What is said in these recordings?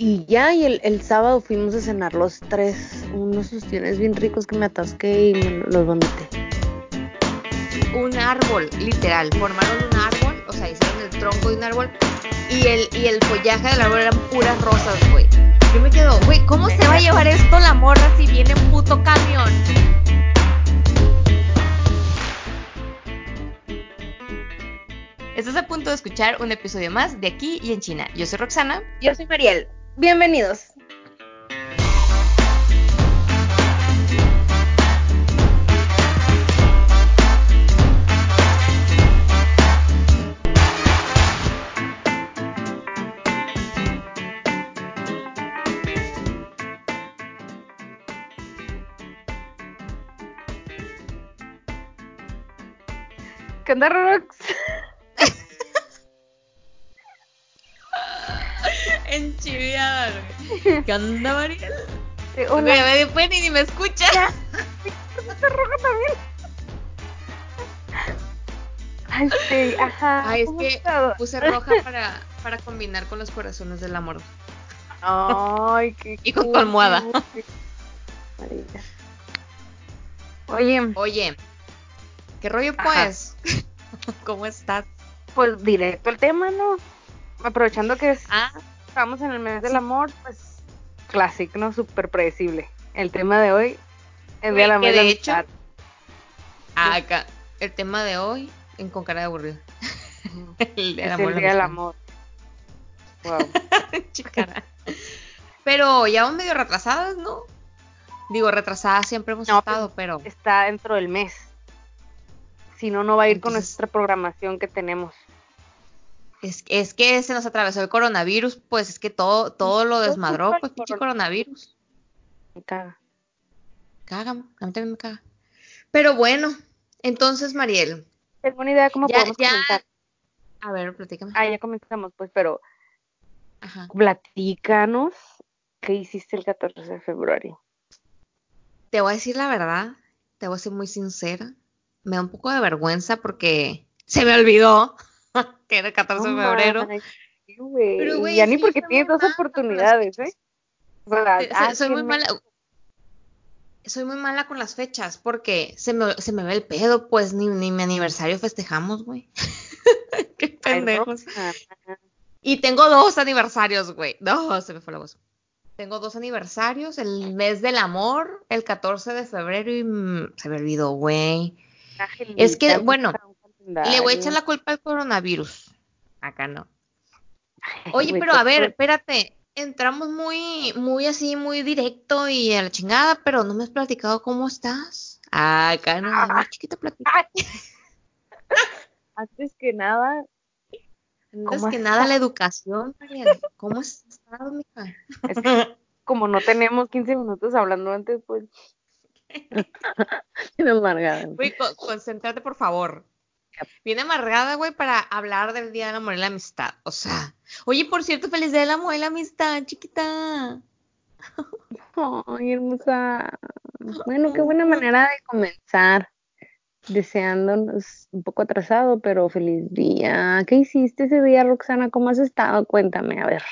Y ya, y el, el, sábado fuimos a cenar los tres, unos ostiones bien ricos que me atasqué y me los vomité. Un árbol, literal, formaron un árbol, o sea, hicieron el tronco de un árbol y el, y el follaje del árbol eran puras rosas, güey. Yo me quedo, güey, ¿cómo se va a llevar esto la morra si viene un puto camión? Estás a punto de escuchar un episodio más de Aquí y en China. Yo soy Roxana. Yo soy Mariel. Bienvenidos. ¿Qué onda, Rox? ¿Qué onda, Mariel? Sí, hola. Güey, después ni, ni me escucha. Está roja también. Ay, sí, ajá. Ay, es que puse roja para, para combinar con los corazones del amor. Ay, qué Y con tu almohada. Oye. Oye. ¿Qué rollo pues? ¿Cómo estás? Pues directo el tema, ¿no? Aprovechando que ah, estamos en el mes del amor, pues clásico, ¿no? Súper predecible. El tema de hoy es de la que de hecho, acá, el tema de hoy, en con cara de aburrido. el, del amor, el día del amor. Wow. Chicara. Pero ya vamos medio retrasadas, ¿no? Digo, retrasadas siempre hemos no, estado, pero. Está dentro del mes. Si no, no va a ir Entonces, con nuestra programación que tenemos. Es, es, que se nos atravesó el coronavirus, pues es que todo, todo lo desmadró, pues pinche coronavirus. Me caga. Caga, a mí también me caga. Pero bueno, entonces, Mariel. Tengo una idea cómo ya, podemos ya... comenzar. A ver, platícame. Ah, ya comenzamos, pues, pero Ajá. platícanos qué hiciste el 14 de febrero. Te voy a decir la verdad, te voy a ser muy sincera. Me da un poco de vergüenza porque se me olvidó que era el 14 No de febrero. Pero, güey, ya es ni que porque tienes dos oportunidades, ¿eh? O sea, Soy- ah, soy muy mala. Soy muy mala con las fechas porque se me, se me ve el pedo, pues ni, ni mi aniversario festejamos, güey. Qué pendejos. Roxana. Y tengo dos aniversarios, güey. No, se me fue la voz. Tengo dos aniversarios, el mes del amor, el 14 de febrero y mm, se me olvidó, güey. Es que, Angelita, bueno, calendario. Le voy a echar la culpa al coronavirus. Acá no. Oye, pero a ver, espérate. Entramos muy, muy así, muy directo y a la chingada, pero no me has platicado cómo estás. Ah, acá no, Ah. chiquita platica. Antes que nada, Antes ¿cómo que nada, la educación, Mariel. ¿Cómo has estado, mija? es que como no tenemos 15 minutos hablando antes, pues. Güey, co- concéntrate, por favor. Viene amargada, güey, para hablar del Día del Amor y la Amistad. O sea, oye, por cierto, feliz Día del Amor y la Amistad, chiquita. Ay, hermosa. Bueno, qué buena manera de comenzar. Deseándonos un poco atrasado, pero feliz día. ¿Qué hiciste ese día, Roxana? ¿Cómo has estado? Cuéntame, a ver.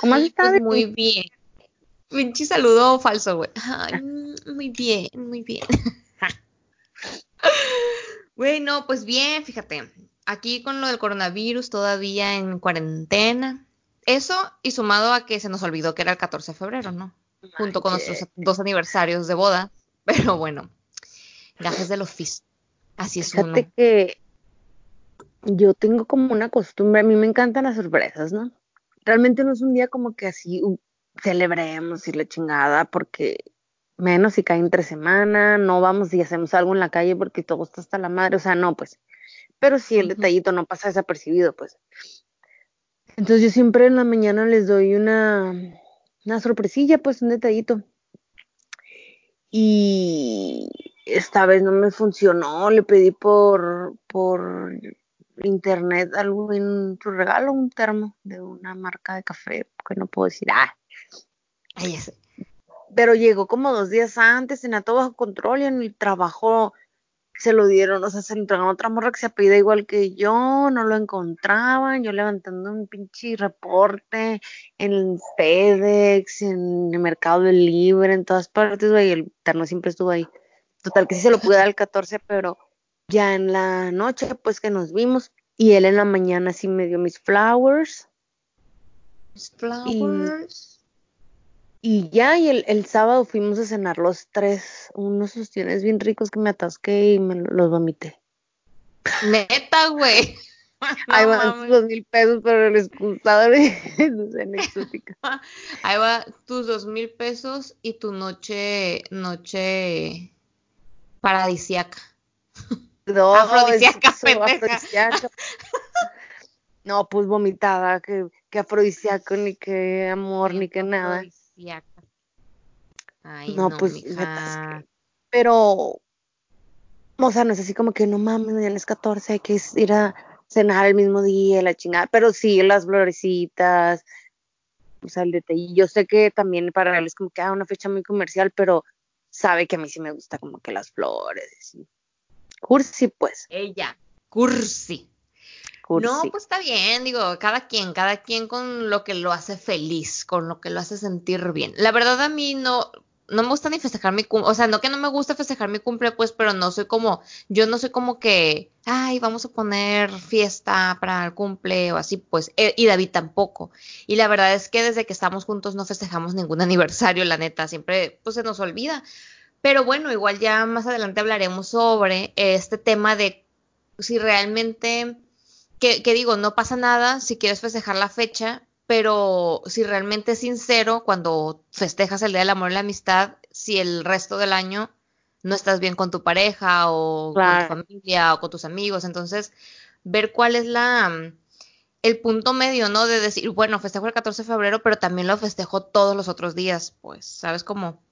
¿Cómo has estado? pues de muy bien. Pinche saludo falso, güey. Ay, mm, muy bien, muy bien. Güey, no, pues bien, fíjate. Aquí con lo del coronavirus, todavía en cuarentena. Eso y sumado a que se nos olvidó que era el 14 de febrero, ¿no? Junto con nuestros dos aniversarios de boda. Pero bueno, gajes del oficio. Así es uno. Fíjate que yo tengo como una costumbre, a mí me encantan las sorpresas, ¿no? Realmente no es un día como que así uh, celebremos y la chingada, porque menos si cae entre semana, no vamos y hacemos algo en la calle porque todo está hasta la madre, o sea, no, pues. Pero sí el detallito no pasa desapercibido, pues. Entonces yo siempre en la mañana les doy una, una sorpresilla, pues un detallito. Y esta vez no me funcionó, le pedí por, por internet algo en regalo, un termo de una marca de café, que no puedo decir, ah, ya sé. Pero llegó como dos días antes, tenía todo bajo control y en el trabajo se lo dieron, o sea, se lo entregaron a otra morra que se apellida igual que yo, no lo encontraban, yo levantando un pinche reporte en FedEx, en el Mercado Libre, en todas partes, güey, el terno siempre estuvo ahí. Total que sí se lo pude dar el 14, pero ya en la noche, pues que nos vimos, y él en la mañana sí me dio mis flowers. Mis flowers. Ya, y el, el, sábado fuimos a cenar los tres, unos ostiones bien ricos que me atasqué y me los vomité. Neta, güey. Ahí van dos mil pesos para el excusado de cena exótica. Ahí va tus dos mil pesos y tu noche, noche paradisiaca. No, afrodisíaca, afrodisíaca. No, pues vomitada, que, que afrodisíaco, ni que amor, ni que nada no, pues Pero, o sea, no es así como que no mames, mañana es 14, hay que ir a cenar el mismo día, la chingada. Pero sí, las florecitas, o sea, el detalle. Yo sé que también para él es como que ah, una fecha muy comercial, pero sabe que a mí sí me gusta como que las flores. Cursi, pues. Ella, cursi. No, pues está bien, digo, cada quien, cada quien con lo que lo hace feliz, con lo que lo hace sentir bien. La verdad a mí no, no me gusta ni festejar mi cumple, o sea, no que no me gusta festejar mi cumple, pues, pero no soy como, yo no soy como que, ay, vamos a poner fiesta para el cumple o así, pues, eh, y David tampoco. Y la verdad es que desde que estamos juntos no festejamos ningún aniversario, la neta, siempre, pues, se nos olvida. Pero bueno, igual ya más adelante hablaremos sobre este tema de si realmente que, digo, no pasa nada si quieres festejar la fecha, pero si realmente es sincero cuando festejas el Día del Amor y la Amistad, si el resto del año no estás bien con tu pareja o con tu familia o con tus amigos, entonces ver cuál es la el punto medio, ¿no? De decir, bueno, festejo el 14 de febrero, pero también lo festejo todos los otros días, pues, ¿sabes cómo?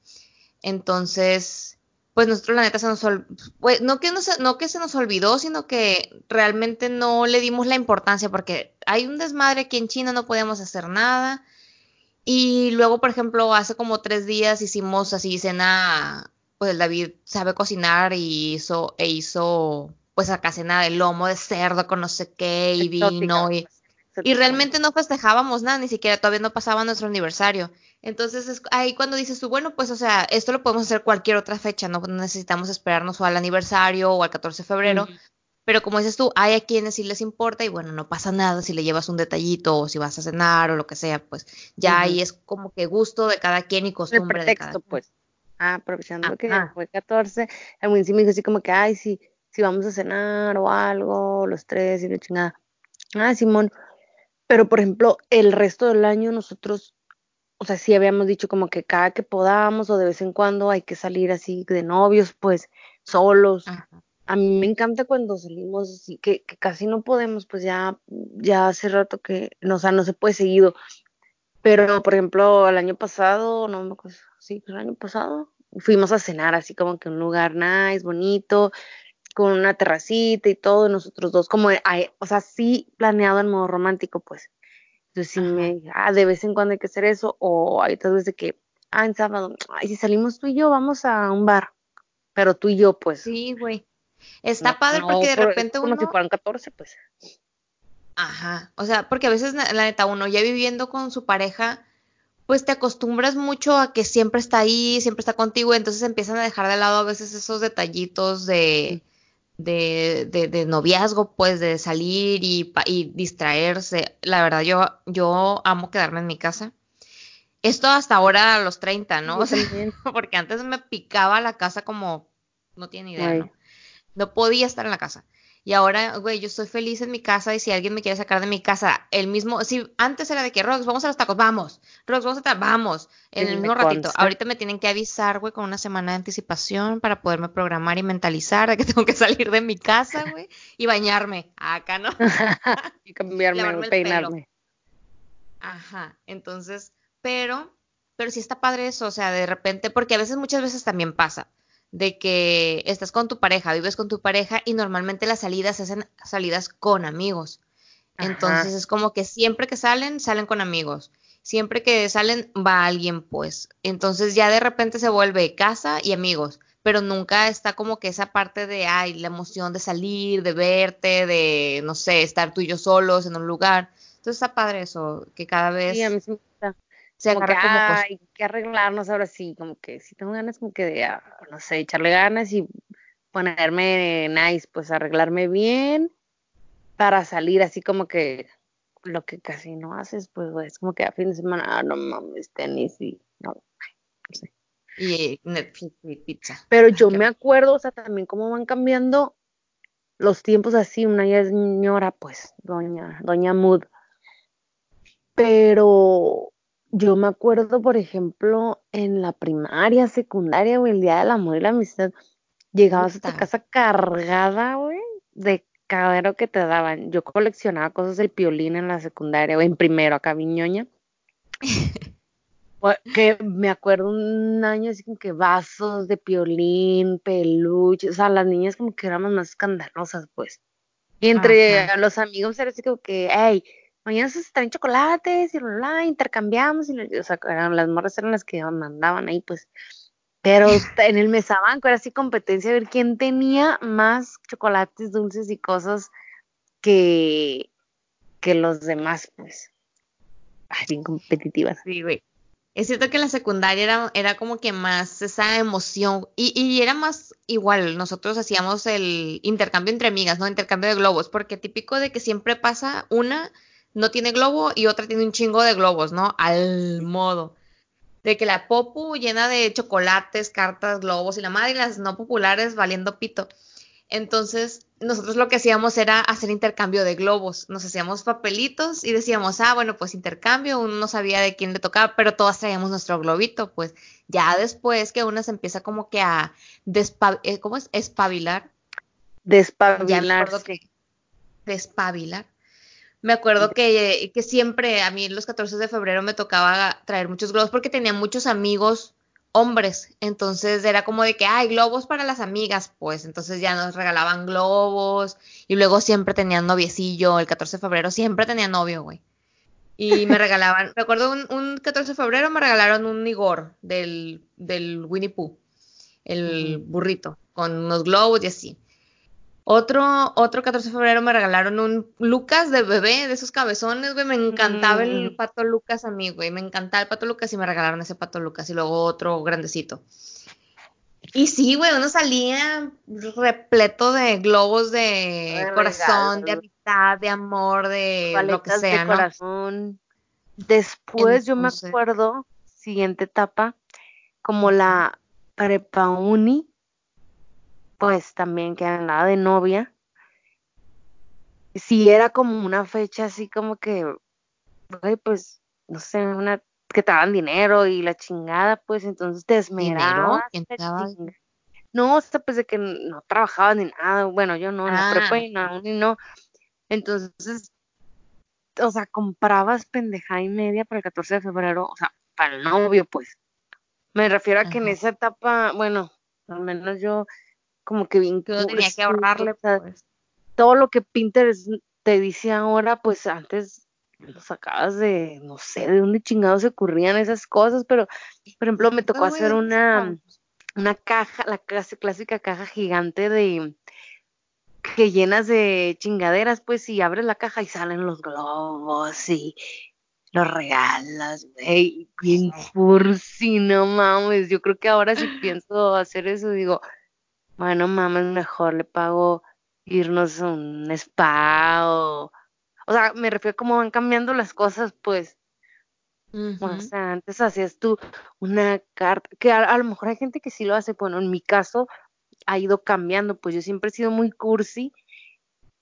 Entonces, pues nosotros la neta se nos olvidó, pues, no, que no que se nos olvidó, sino que realmente no le dimos la importancia porque hay un desmadre que en China no podemos hacer nada. Y luego, por ejemplo, hace como tres días hicimos así cena, pues el David sabe cocinar y hizo, e hizo pues acá cena de lomo de cerdo con no sé qué y vino y, y realmente no festejábamos nada, ni siquiera todavía no pasaba nuestro aniversario. Entonces es ahí cuando dices tú, bueno, pues o sea, esto lo podemos hacer cualquier otra fecha, no necesitamos esperarnos o al aniversario o al 14 de febrero. Pero como dices tú, hay a quienes sí les importa y bueno, no pasa nada si le llevas un detallito o si vas a cenar o lo que sea, pues ya ahí es como que gusto de cada quien y costumbre El pretexto, de cada pues. Ah, aprovechando que fue 14, el sí me dijo así como que, ay, si, si vamos a cenar o algo, los tres y la chingada. Ah, Simón. Pero por ejemplo, el resto del año nosotros o sea, sí habíamos dicho como que cada que podamos o de vez en cuando hay que salir así de novios, pues solos. A mí me encanta cuando salimos así, que, casi no podemos, pues ya, ya hace rato que, no, o sea, no se puede seguido. Pero, por ejemplo, el año pasado, no me acuerdo, sí, el año pasado, fuimos a cenar así como que un lugar nice, bonito, con una terracita y todo, nosotros dos, como, o sea, sí planeado en modo romántico, pues. Entonces, si me, ah, de vez en cuando hay que hacer eso, o hay otras veces que, ah, en sábado, ay, si salimos tú y yo, vamos a un bar, pero tú y yo, pues. Sí, güey. Está padre porque de repente como uno. Como si fueran 14, pues. Ajá. O sea, porque a veces, la neta, uno ya viviendo con su pareja, pues te acostumbras mucho a que siempre está ahí, siempre está contigo, entonces empiezan a dejar de lado a veces esos detallitos de de, de, de, noviazgo, pues de salir y, y, distraerse. La verdad, yo, yo amo quedarme en mi casa. Esto hasta ahora a los 30, ¿no? porque antes me picaba la casa como, no tiene idea, ¿no? No podía estar en la casa. Y ahora, güey, yo estoy feliz en mi casa y si alguien me quiere sacar de mi casa, el mismo, si antes era de que, Rox, vamos a los tacos, vamos, Rox, vamos a vamos, en el mismo ratito. Ahorita me tienen que avisar, güey, con una semana de anticipación para poderme programar y mentalizar de que tengo que salir de mi casa, güey, y bañarme. Acá, ¿no? y cambiarme, peinarme. Ajá, entonces, pero, pero sí está padre eso, o sea, de repente, porque a veces, muchas veces también pasa de que estás con tu pareja, vives con tu pareja y normalmente las salidas se hacen salidas con amigos. Entonces es como que siempre que salen, salen con amigos. Siempre que salen, va alguien, pues. Entonces ya de repente se vuelve casa y amigos. pero nunca está como que esa parte de, ay, la emoción de salir, de verte, de, no sé, estar tú y yo solos en un lugar. Entonces está padre eso, que cada vez Sí, a mí sí me gusta. Se Como que, agarra como ay, hay que arreglarnos ahora sí, como que si tengo ganas como que de, ah, no sé, echarle ganas y ponerme nice, pues arreglarme bien para salir así como que lo que casi no haces, pues güey, es como que a fin de semana, ah, no mames, tenis y no, no sé. y Netflix y pizza. Pero yo me acuerdo, o sea, también cómo van cambiando los tiempos así, una ya es señora, pues, doña, doña Mood. Pero yo me acuerdo, por ejemplo, en la primaria, secundaria, güey, el día del amor y la amistad, llegabas a tu casa cargada, güey, de cadero que te daban. Yo coleccionaba cosas del piolín en la secundaria, o en primero, acá viñoña. Que me acuerdo un año así como que vasos de piolín, peluches, o sea, las niñas como que éramos más escandalosas, pues. Y entre Ajá. los amigos era así como que, hey, mañana se traen chocolates y bla, bla, intercambiamos, y, la- o sea, eran, las morras eran las que mandaban ahí, pues. Pero en el mesabanco era así competencia a ver quién tenía más chocolates, dulces y cosas que, que los demás, pues. Ay, bien competitivas. Sí, güey. Es cierto que en la secundaria era, era como que más esa emoción y, y era más igual, nosotros hacíamos el intercambio entre amigas, ¿no? Intercambio de globos, porque típico de que siempre pasa una no tiene globo y otra tiene un chingo de globos, ¿no? Al modo. De que la popu llena de chocolates, cartas, globos y la madre y las no populares valiendo pito. Entonces, nosotros lo que hacíamos era hacer intercambio de globos. Nos hacíamos papelitos y decíamos, ah, bueno, pues intercambio. Uno no sabía de quién le tocaba, pero todas traíamos nuestro globito. Pues ya después que una se empieza como que a despa eh, ¿cómo es? Espabilar. Ya me acuerdo Despabilarse. que despabilar. Me acuerdo que, que siempre a mí los 14 de febrero me tocaba traer muchos globos porque tenía muchos amigos hombres. Entonces era como de que, hay globos para las amigas, pues. Entonces ya nos regalaban globos. Y luego siempre tenían noviecillo. El 14 de febrero siempre tenía novio, güey. Y me regalaban, me acuerdo un, un 14 de febrero me regalaron un Igor del, del Winnie Pooh, el burrito, con unos globos y así. Otro, otro 14 de febrero me regalaron un Lucas de bebé, de esos cabezones, güey. Me encantaba el Mm, pato Lucas a mí, güey. Me encantaba el pato Lucas y me regalaron ese pato Lucas. Y luego otro grandecito. Y sí, güey, uno salía repleto de globos de de corazón, de amistad, de amor, de lo que paletas de sea, ¿no? corazón. Después yo me acuerdo, siguiente etapa, como la prepa uni, pues también que andaba de novia. Sí era como una fecha así como que, güey, pues, no sé, una que te daban dinero y la chingada, pues entonces te esmerabas, No, hasta pues de que no trabajabas ni nada, bueno, yo no, en la prepa Ah, y la uni no. Entonces, o sea, comprabas pendejada y media para el 14 de febrero, o sea, para el novio, pues. Me refiero a que en esa etapa, bueno, al menos yo como que bien Que uno tenía que ahorrarle, pues. todo lo que Pinterest te dice ahora, pues antes lo sacabas de, no sé, de dónde chingados se ocurrían esas cosas, pero, por ejemplo, me tocó Pues, güey, hacer ¿dónde una, sacamos? una caja, la clas- clásica caja gigante de, que llenas de chingaderas, pues, y abres la caja y salen los globos y los regalas, güey, bien cursi, no mames, yo creo que ahora si pienso hacer eso, digo, bueno, mames, mejor le pago irnos a un spa o... O sea, me refiero a cómo van cambiando las cosas, pues. O sea, antes hacías tú una carta, que a, a lo mejor hay gente que sí lo hace, bueno, en mi caso ha ido cambiando, pues yo siempre he sido muy cursi.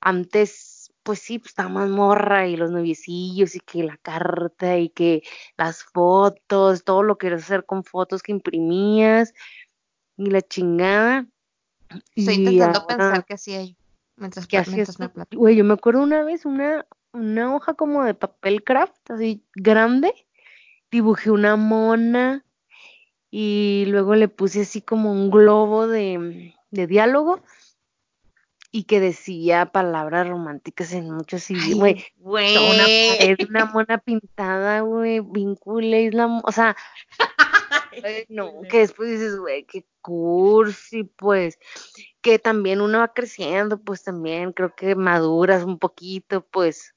Antes, pues sí, pues estaba más morra y los noviecillos y que la carta y que las fotos, todo lo querías hacer con fotos que imprimías y la chingada. Estoy intentando pensar qué hacía yo mientras, ¿Qué pla- hacías mientras me. Güey, yo me acuerdo una vez una, una hoja como de papel craft, así grande, dibujé una mona y luego le puse así como un globo de, de diálogo y que decía palabras románticas en muchos idiomas, güey, una una mona pintada, güey, vincule, o sea, no, que después dices, güey, qué cursi, pues, que también uno va creciendo, pues también creo que maduras un poquito, pues,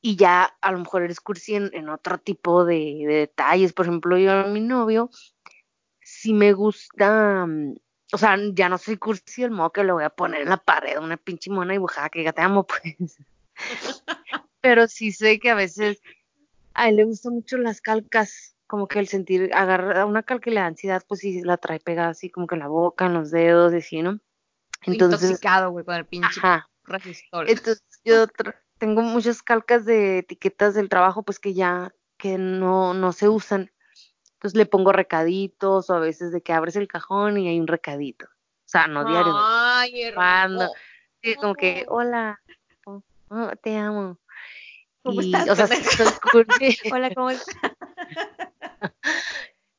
y ya a lo mejor eres cursi en, otro tipo de, de, detalles. Por ejemplo, yo a mi novio, si me gusta, mm, o sea, ya no soy cursi el modo que lo voy a poner en la pared, una pinche mona dibujada que ya te amo, pues. Pero sí sé que a veces a él le gustan mucho las calcas, como que el sentir, agarrar una calca y la ansiedad, pues sí la trae pegada así como que en la boca, en los dedos, así, ¿no? Entonces, Intoxicado, güey, con el pinche ajá. resistor. Entonces yo tengo muchas calcas de etiquetas del trabajo, pues que ya, que no, no se usan. Entonces le pongo recaditos o a veces de que abres el cajón y hay un recadito. O sea, no diario. Ay, hermano. Sí, como que, hola, oh, oh, te amo. ¿Cómo estás? O sea, hola, ¿cómo estás?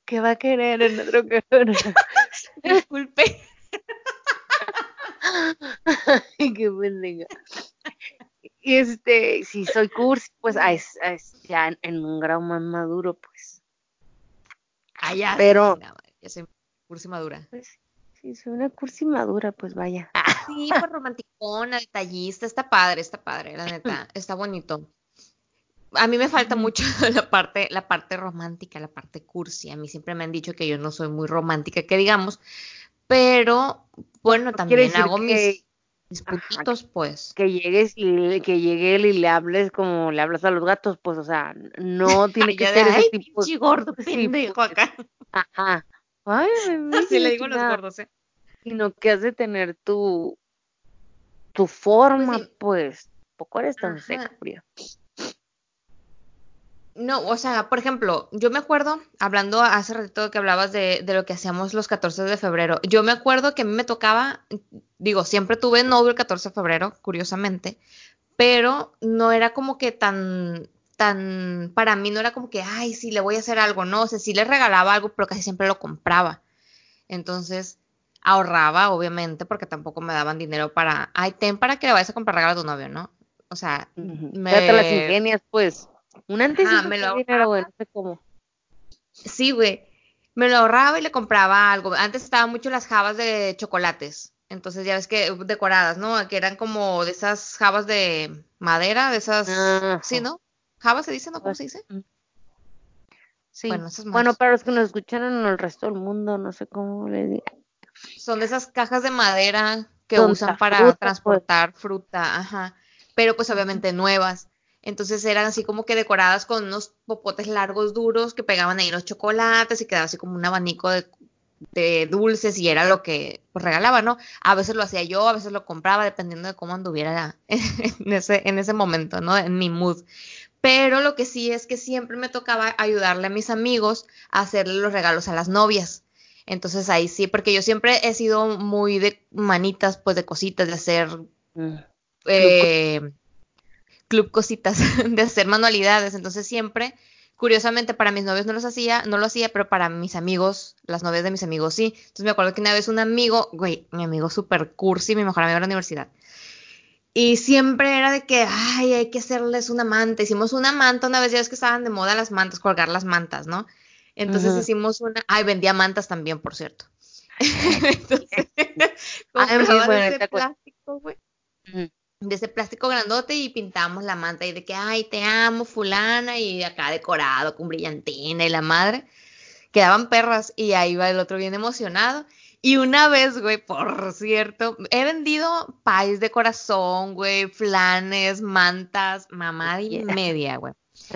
¿Qué va a querer en otro cajón? Disculpe. Ay, qué pendeja. Y este, si soy cursi, pues es, ya en, un grado más maduro, pues. Ah, ya. Pero. ya soy cursi madura. Pues, si soy una cursi madura, pues vaya. Sí, pues romanticona, detallista, está padre, está padre, la neta, está bonito. A mí me falta mucho la parte, la parte romántica, la parte cursi. A mí siempre me han dicho que yo no soy muy romántica, que digamos, pero bueno, también hago mis mis pues. Que llegues y que llegue él y le hables como le hablas a los gatos, pues, o sea, no tiene que ser ese tipo. gordo, pendejo pues, acá. Ajá. Ay, Así le digo a los gordos, ¿eh? Sino que has de tener tu tu forma, pues, pues. poco eres tan seca, fría. No, o sea, por ejemplo, yo me acuerdo, hablando hace ratito que hablabas de, de, lo que hacíamos los 14 de febrero, yo me acuerdo que a mí me tocaba, digo, siempre tuve novio el 14 de febrero, curiosamente, pero no era como que tan, tan, para mí no era como que, ay, sí, le voy a hacer algo, no, o sea, sí le regalaba algo, pero casi siempre lo compraba. Entonces, ahorraba, obviamente, porque tampoco me daban dinero para, ay, ten para que le vayas a comprar regalo a tu novio, ¿no? O sea, me... las ingenias, pues. Un antes ah, me lo dinero, güey, no sé cómo. Sí, güey. Me lo ahorraba y le compraba algo. Antes estaban mucho las jabas de chocolates. Entonces ya ves que decoradas, ¿no? Que eran como de esas jabas de madera, de esas. Sí, ¿no? ¿Jabas se dice, no? ¿Cómo se dice? Sí. Bueno, esas bueno, para los que nos escuchan en el resto del mundo, no sé cómo le digo. Son de esas cajas de madera que usan para pues. transportar fruta, ajá. Pero pues obviamente nuevas. Entonces eran así como que decoradas con unos popotes largos duros que pegaban ahí los chocolates y quedaba así como un abanico de, dulces y era lo que pues, regalaba, ¿no? A veces lo hacía yo, a veces lo compraba, dependiendo de cómo anduviera en ese, en ese momento, ¿no? En mi mood. Pero lo que sí es que siempre me tocaba ayudarle a mis amigos a hacerle los regalos a las novias. Entonces ahí sí, porque yo siempre he sido muy de manitas, pues de cositas, de hacer... Mm. Eh, club cositas, de hacer manualidades. Entonces siempre, curiosamente, para mis novios no los hacía, no lo hacía, pero para mis amigos, las novias de mis amigos sí. Entonces me acuerdo que una vez un amigo, güey, mi amigo super cursi, mi mejor amigo de la universidad. Y siempre era de que, ay, hay que hacerles una manta. Hicimos una manta una vez, ya ves que estaban de moda las mantas, colgar las mantas, ¿no? Entonces hicimos una, ay, vendía mantas también, por cierto. Entonces, ese plástico, güey de ese plástico grandote y pintamos la manta y de que, ay, te amo, fulana, y acá decorado con brillantina y la madre. Quedaban perras y ahí va el otro bien emocionado. Y una vez, güey, por cierto, he vendido país de corazón, güey, flanes, mantas, mamá y media, güey.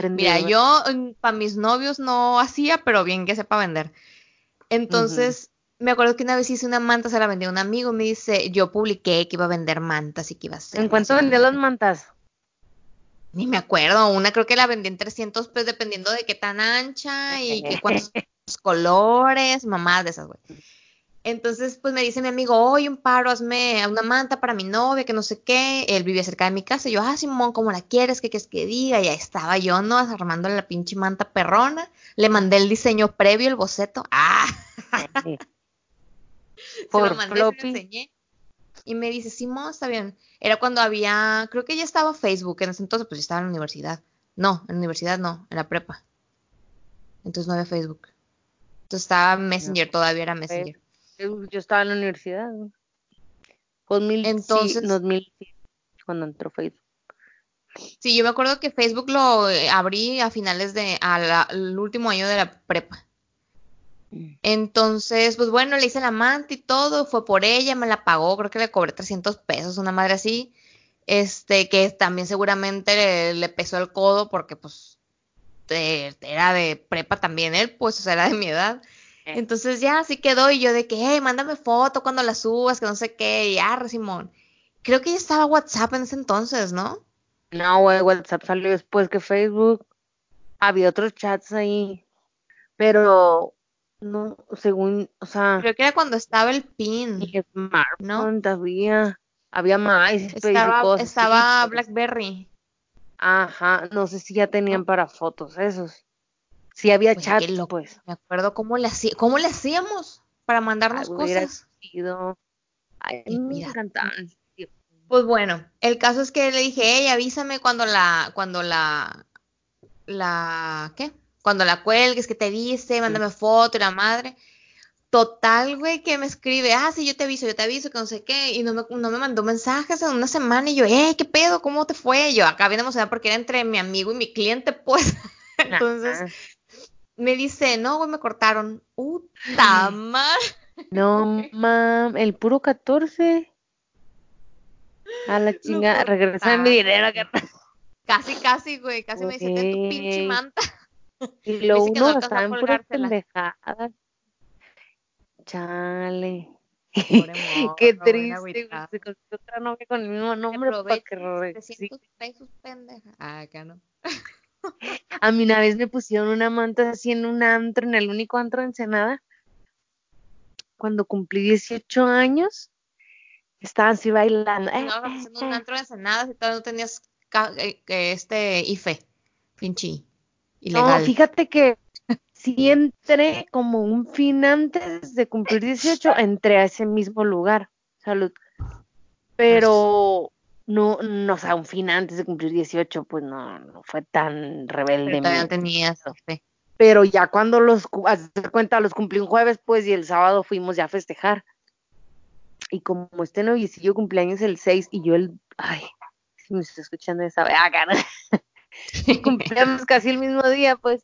Mira, yo mm, para mis novios no hacía, pero bien que sepa vender. Entonces, me acuerdo que una vez hice una manta, se la vendí a un amigo, me dice, yo publiqué que iba a vender mantas y que iba a ser. ¿En cuánto vendía las mantas? Ni me acuerdo, una creo que la vendí en 300 pesos dependiendo de qué tan ancha y qué cuántos colores, mamás de esas, güey. Entonces, pues me dice mi amigo, oye, un paro, hazme una manta para mi novia, que no sé qué. Él vivía cerca de mi casa. Y yo, ah, Simón, ¿cómo la quieres? ¿Qué quieres que diga? Y ahí estaba yo, ¿no? Armando la pinche manta perrona. Le mandé el diseño previo, el boceto. ¡Ah! Por se lo enseñé. Y me dice, Simón, está bien. Era cuando había, creo que ya estaba Facebook, en ese entonces pues ya estaba en la universidad. No, en la universidad no, en la prepa. Entonces no había Facebook. Entonces estaba Messenger, todavía era Messenger. Yo estaba en la universidad. ¿no? 2000, Entonces- sí, 2000, cuando entró Facebook. Sí, yo me acuerdo que Facebook lo eh, abrí a finales de, al último año de la prepa. Entonces, pues bueno, le hice la manta y todo, fue por ella, me la pagó, creo que le cobré 300 pesos, una madre así, este, que también seguramente le, le pesó el codo porque pues era de prepa también él, pues, o sea, era de mi edad. Eh. Entonces ya así quedó y yo de que, hey, mándame foto cuando la subas, que no sé qué, y arre, Simón. Creo que ya estaba WhatsApp en ese entonces, ¿no? No, güey, WhatsApp salió después que Facebook. Había otros chats ahí. Pero, no, según, o sea, Creo que era cuando estaba el pin. ni smartphone todavía. Había y Estaba, cosas. estaba BlackBerry. Ajá, no sé si ya tenían para fotos esos. Sí había chat, loco. pues. Me acuerdo cómo le, hacía, cómo le hacíamos para mandarnos hubiera cosas. sido- Ay, me encantaban. Pues bueno, el caso es que le dije, hey, avísame cuando la, cuando la, la, ¿qué? Cuando la cuelgues, que te dice, mándame foto y la madre. Total, güey, que me escribe, ah, sí, yo te aviso, yo te aviso, que no sé qué, y no me, no me mandó mensajes en una semana, y yo, eh, ¿qué pedo? ¿Cómo te fue? Y yo acá bien emocionada porque era entre mi amigo y mi cliente, pues. Entonces, me dice, no, güey, me cortaron. ¡Puta madre! No, mam, el puro 14. A la Lo chingada, regresa mi dinero. carnal. Casi, casi, güey, casi me dice, tu pinche manta. Y lo Dice uno gastaba en puras pendejadas. Chale. Qué triste. Se consiguió otra novia con el mismo nombre para que re- 300 pesos, pendeja. Ah, acá no. A mí una vez me pusieron una manta así en un antro, en el único antro de Ensenada. Cuando cumplí 18 años, estaba así bailando. No, eh, haciendo un antro de Ensenada si todavía no tenías eh, este IFE, No, fíjate que sí entré como un fin antes de cumplir 18, entré a ese mismo lugar. Salud. Pero no, no, o sea, un fin antes de cumplir 18, pues no, no fue tan rebelde. Pero tenías. Pero ya cuando los, de cuenta, los cumplí un jueves, pues, y el sábado fuimos ya a festejar. Y como este noviecillo cumpleaños el 6 y yo el, ay, si me está escuchando esa, ah, cara. cumpleaños casi el mismo día, pues,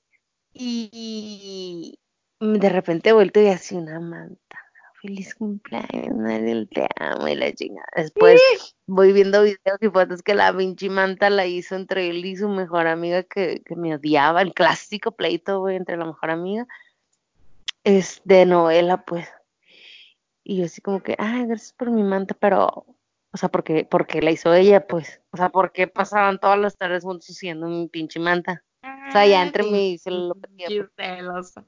y, de repente vuelto y así una manta. Feliz cumpleaños, Mariel, te amo y la chingada. Después voy viendo videos y fotos que la pinche manta la hizo entre él y su mejor amiga que, que me odiaba, el clásico pleito, entre la mejor amiga. Es de novela, pues. Y yo así como que, ay, gracias por mi manta, pero, o sea, porque, porque la hizo ella, pues. O sea, porque pasaban todas las tardes juntos haciendo mi pinche manta. O sea, ya entre mí se lo Qué celosa.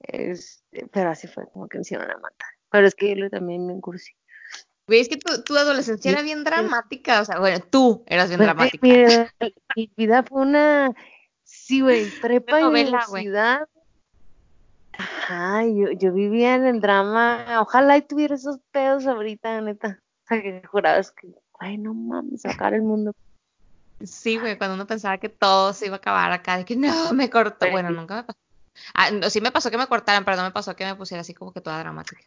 este, pero así fue como que hicieron una manta. Pero es que yo también me. Güey, es que tu, tu adolescencia Sí, era bien dramática, o sea, bueno, tú eras bien Pues, dramática. mira, mi vida fue una, sí, güey, prepa y novela, universidad. Ajá, yo, yo vivía en el drama. Ojalá y tuviera esos pedos ahorita, neta. Sea, que jurabas que, ay, no mames, sacar el mundo. Sí, güey, cuando uno pensaba que todo se iba a acabar acá, de que no, me cortó. Bueno, nunca me pasó. Ah, no, sí me pasó que me cortaran, pero no me pasó que me pusiera así como que toda dramática.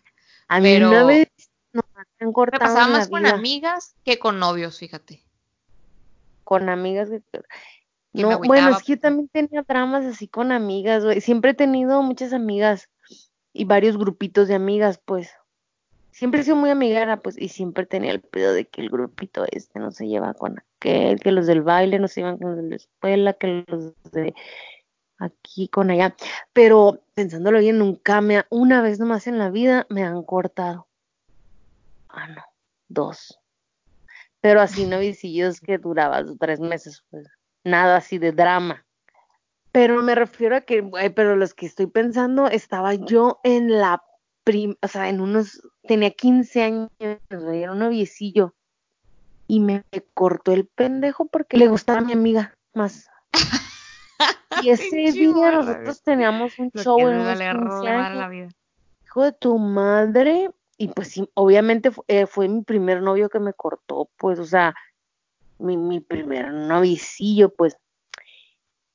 A mí Pero- una vez no, me Me pasaba más con vida, amigas que con novios, fíjate. con amigas. que- No, bueno, es que yo también tenía dramas así con amigas, güey. Siempre he tenido muchas amigas y varios grupitos de amigas, pues. Siempre he sido muy amiguera, pues, y siempre tenía el pedo de que el grupito este no se lleva con aquel, que los del baile no se llevan con los de la escuela, que los de aquí con allá. Pero pensándolo bien, nunca me, ha- una vez nomás en la vida me han cortado. Ah, no, dos. Pero así novicillos que duraban tres meses, pues, nada así de drama. Pero me refiero a que, pero los que estoy pensando, estaba yo en la prim, o sea, en unos, tenía 15 años, era un noviecillo. Y me cortó el pendejo porque le gustaba a mi amiga más. Y ese día nosotros teníamos un Lo show en unos vale 15 robar años la vida. hijo de tu madre. Y pues sí, obviamente eh, fue mi primer novio que me cortó, pues, o sea, mi, mi primer novicillo, pues.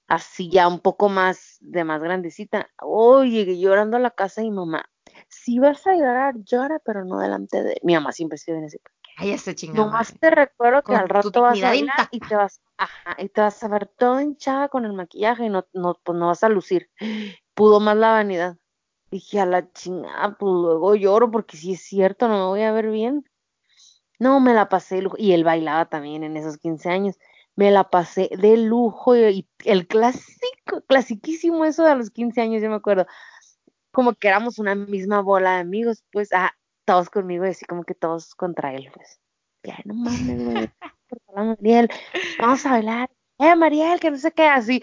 así ya un poco más de más grandecita. Oh, llegué llorando a la casa y mamá, si vas a llorar, llora, pero no delante de mi mamá siempre se viene así. Ay, ese chingada. Nomás te recuerdo que Con al rato vas a bailar y te vas, ajá, y te vas a ver toda hinchada con el maquillaje y no, no, pues no vas a lucir. Pudo más la vanidad. Dije, a la chingada, pues luego lloro porque si es cierto, no me voy a ver bien. No, me la pasé de lujo. Y él bailaba también en esos 15 años. Me la pasé de lujo y, y el clásico, clasiquísimo eso de los 15 años, yo me acuerdo. Como que éramos una misma bola de amigos, pues, ah, todos conmigo y así como que todos contra él, pues. Ya, no mames, güey. Mariel, vamos a bailar. Eh, Mariel, que no sé qué, así.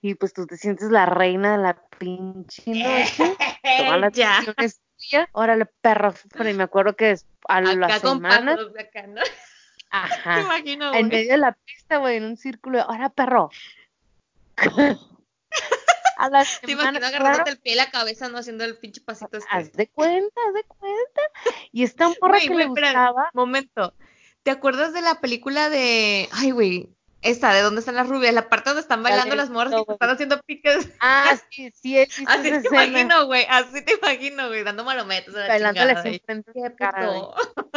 Y pues tú te sientes la reina de la pinche noche. Toda la ya. atención es tuya. Órale, perro. Pero me acuerdo que es- a Acá las con ¿no? ajá, Te imagino, en medio de la pista, güey, en un círculo, ahora perro. A la Te imagino claro, agarrándote el pie y la cabeza, no haciendo el pinche pasito haz este. de cuenta, haz de cuenta. Y esta morra Güey, que le gustaba, momento. ¿Te acuerdas de la película de. Ay, güey. Esta, ¿de dónde están las rubias? La parte donde están bailando de las morras y esto, te están haciendo piques. Ah, sí, sí, visto Así te escena. imagino, güey. Así te imagino, güey. Dando malometas a la Bailándole chingada. y, siempre en tu ¿Qué cara, güey. puto?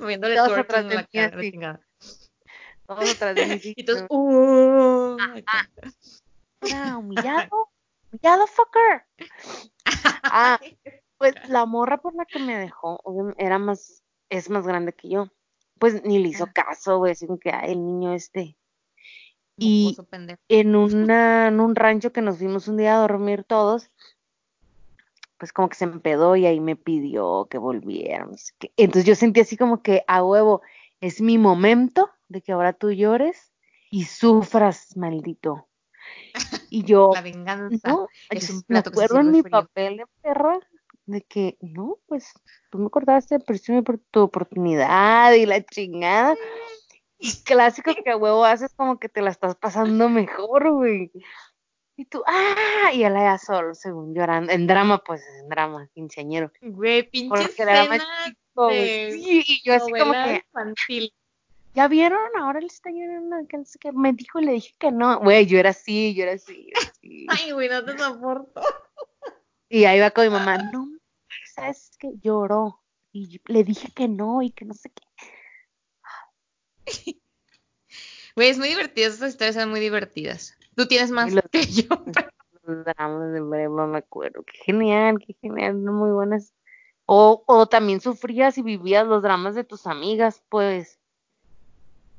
Moviéndole en de la cara, chingada. Todos atrás de. Y uh, acá. Era humillado, humillado, fucker. Ah, pues la morra por la que me dejó era más, es más grande que yo. Pues ni le hizo caso, güey, como que, ay, el niño este. Y en una, en un rancho que nos fuimos un día a dormir todos, pues como que se empedó y ahí me pidió que volviéramos. Entonces yo sentí así como que a huevo, es mi momento de que ahora tú llores y sufras, maldito. Y yo, La venganza no, es me plato que se acuerdo en mi frío. papel de perra de que, no, pues tú me cortaste, me por tu oportunidad y la chingada. Y clásico que a huevo haces como que te la estás pasando mejor, güey. Y tú, ¡ah! Y él allá solo, según llorando. En drama, pues, en drama, quinceañero. Güey, pinche Porque era más chico, güey. de Sí, y yo así como novela que, infantil. ¿Ya vieron? Ahora él está llorando, que no sé qué. Me dijo y le dije que no. Güey, yo era así, yo era así, yo era así. Ay, güey, no te soporto. Y ahí va con mi mamá, no, sabes que lloró. Y le dije que no y que no sé qué. Güey, es muy divertido, estas historias son muy divertidas. Tú tienes más los- que yo. Los dramas de broma, me acuerdo. Qué genial, qué genial, muy buenas. O, o también sufrías y vivías los dramas de tus amigas, pues.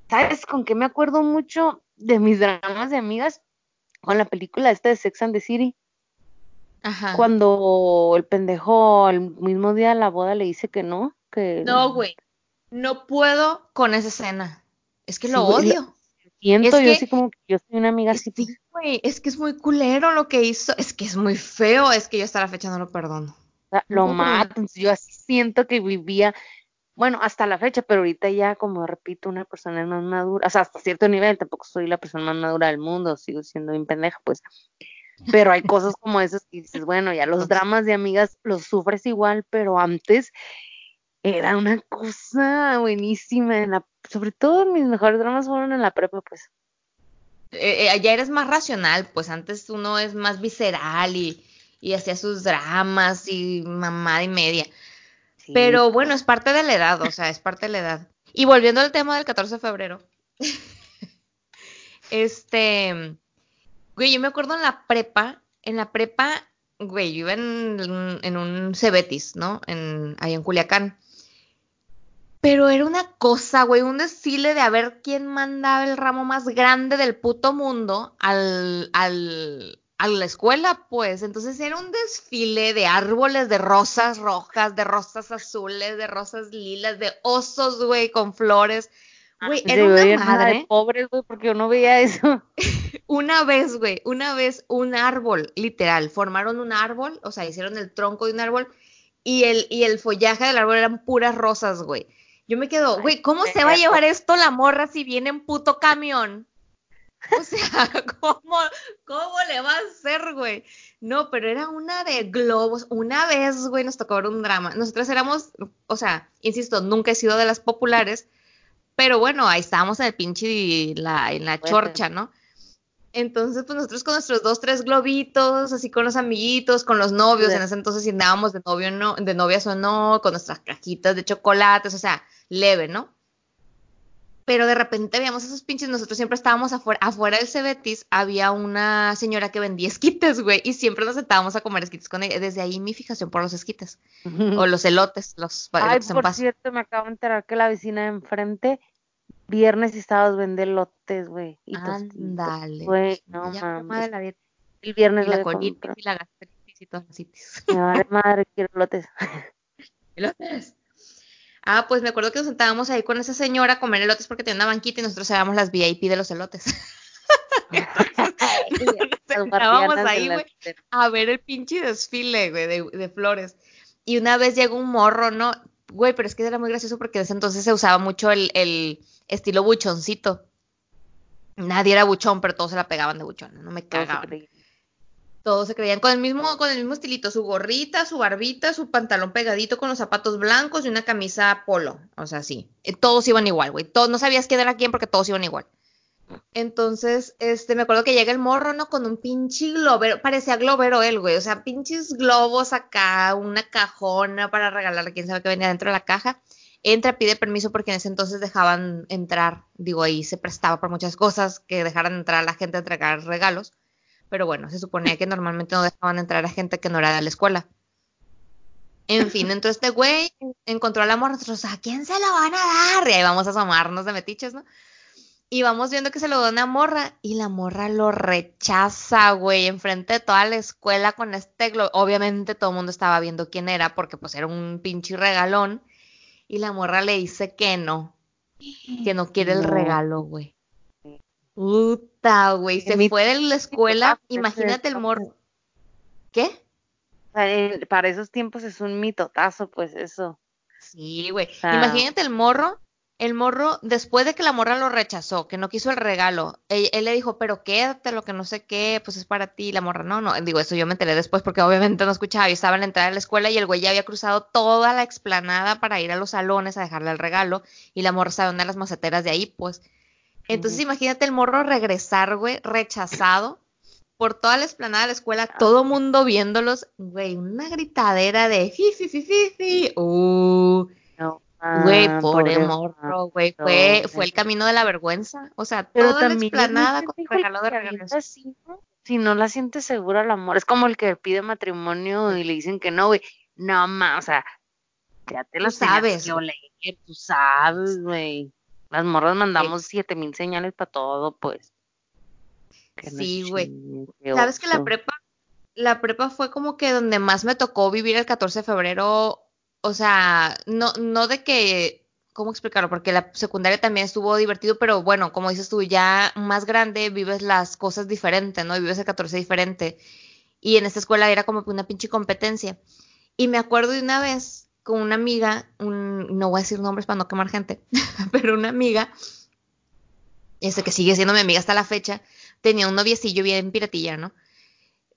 ¿Sabes con qué me acuerdo mucho de mis dramas de amigas? Con la película esta de Sex and the City. Ajá. Cuando el pendejo al mismo día de la boda le dice que no, que No, güey. No puedo con esa escena. Es que Sí, lo güey, lo- odio. siento es yo que- así como que yo soy una amiga así, Sí, güey, es que es muy culero lo que hizo. Es que es muy feo. Es que yo hasta la fecha no lo perdono. Lo matan. Yo así siento que vivía, bueno, hasta la fecha, pero ahorita ya, como repito, una persona más madura, o sea, hasta cierto nivel, tampoco soy la persona más madura del mundo, sigo siendo bien pendeja, pues. Pero hay cosas como esas que dices, bueno, ya los dramas de amigas los sufres igual, pero antes era una cosa buenísima, en la, sobre todo mis mejores dramas fueron en la prepa, pues. Eh, eh, ya eres más racional, pues antes uno es más visceral y, y hacía sus dramas y mamada y media. Pero bueno, es parte de la edad, o sea, es parte de la edad. Y volviendo al tema del 14 de febrero. este, güey, yo me acuerdo en la prepa, en la prepa, güey, yo iba en, en un Cebetis, ¿no? En, ahí en Culiacán. Pero era una cosa, güey, un desfile de a ver quién mandaba el ramo más grande del puto mundo al, al, a la escuela, pues. Entonces era un desfile de árboles de rosas rojas, de rosas azules, de rosas lilas, de osos, güey, con flores. Güey, Se era una madre. pobres, güey, porque yo no veía eso. Una vez, güey, una vez un árbol, literal, formaron un árbol, o sea, hicieron el tronco de un árbol y el, y el follaje del árbol eran puras rosas, güey. Yo me quedo, güey, ¿cómo se va a llevar esto la morra si viene en puto camión? O sea, ¿cómo, cómo le va a hacer, güey? No, pero era una de globos. Una vez, güey, nos tocó ver un drama. Nosotras éramos, o sea, insisto, nunca he sido de las populares, pero bueno, ahí estábamos en el pinche, la, en la Bueno. chorcha, ¿no? Entonces, pues nosotros con nuestros dos, tres globitos, así con los amiguitos, con los novios, en ese entonces andábamos de novio no, de novias o no, con nuestras cajitas de chocolates, o sea, leve, ¿no? Pero de repente veíamos esos pinches, nosotros siempre estábamos afuera, afuera del Cebetis, había una señora que vendía esquites, güey, y siempre nos sentábamos a comer esquites con ella. Desde ahí mi fijación por los esquites, o los elotes, los Ay, elotes en por paz. cierto, me acabo de enterar que la vecina de enfrente, viernes y sábados vende lotes, güey. Ándale. Güey, no mames. la. El viernes Y la colitis y la gastritis y todas las citis. Me vale madre, quiero lotes. Elotes. Ah, pues me acuerdo que nos sentábamos ahí con esa señora a comer elotes porque tenía una banquita y nosotros éramos las VIP de los elotes. Las sentábamos ahí, güey. a ver el pinche desfile, güey, de, de flores. Y una vez llegó un morro, ¿no? Güey, pero es que era muy gracioso porque desde entonces se usaba mucho el, el estilo buchoncito. Nadie era buchón, pero todos se la pegaban de buchón, no me cagaban. Todos se creían con el mismo, con el mismo estilito, su gorrita, su barbita, su pantalón pegadito con los zapatos blancos y una camisa polo. O sea, sí. Eh, Todos iban igual, güey. Todos, no sabías quién era quién porque todos iban igual. Entonces, este, me acuerdo que llega el morro, ¿no? Con un pinche globero, parecía globero él, güey. O sea, pinches globos acá, una cajona para regalar a quien sabe que venía dentro de la caja. Entra, pide permiso porque en ese entonces dejaban entrar, digo, ahí se prestaba por muchas cosas que dejaran entrar a la gente a entregar regalos. Pero bueno, se suponía que normalmente no dejaban entrar a gente que no era de la escuela. En fin, entonces este güey encontró al amor, nosotros, ¿a quién se lo van a dar? Y ahí vamos a asomarnos de metiches, ¿no? Y vamos viendo que se lo da una morra y la morra lo rechaza, güey, enfrente de toda la escuela con este globo. Obviamente todo el mundo estaba viendo quién era porque pues era un pinche regalón. Y la morra le dice que no, que no quiere el regalo, güey. Puta, güey, se Mi- fue de la escuela, ese imagínate el morro. ¿Qué? Eh, para esos tiempos es un mitotazo, pues eso. Sí, güey. Imagínate el morro, el morro, después de que la morra lo rechazó, que no quiso el regalo, él, él le dijo, pero quédate, lo que no sé qué, pues es para ti, la morra, no, no, digo, eso yo me enteré después porque obviamente no escuchaba, yo estaba en la entrada de la escuela y el güey ya había cruzado toda la explanada para ir a los salones a dejarle el regalo y la morra estaba en una de las maceteras de ahí, pues. Entonces imagínate el morro regresar, güey, rechazado por toda la explanada de la escuela, todo mundo viéndolos, güey, una gritadera de fi, fi, fi, fi, fi, uh, No, Güey, ah, pobre pobre morro, güey. Fue, fue el camino de la vergüenza. O sea, Pero toda la también es muy explanada con el regalo de regreso. avienta así, ¿no? Si no la siente segura el amor. Es como el que pide matrimonio y le dicen que no, güey. No, ma, o sea, ya te tenías sabes, oler, tú sabes, güey. Las morras mandamos siete mil señales para todo, pues. Que Sí, güey. Sabes que la prepa, la prepa fue como que donde más me tocó vivir el 14 de febrero. O sea, no, no de que, ¿cómo explicarlo? Porque la secundaria también estuvo divertido, pero bueno, como dices tú, ya más grande vives las cosas diferente, ¿no? Vives el 14 diferente. Y en esta escuela era como una pinche competencia. Y me acuerdo de una vez con una amiga, un, no voy a decir nombres para no quemar gente, pero una amiga, este que sigue siendo mi amiga hasta la fecha, tenía un noviecillo bien piratilla, ¿no?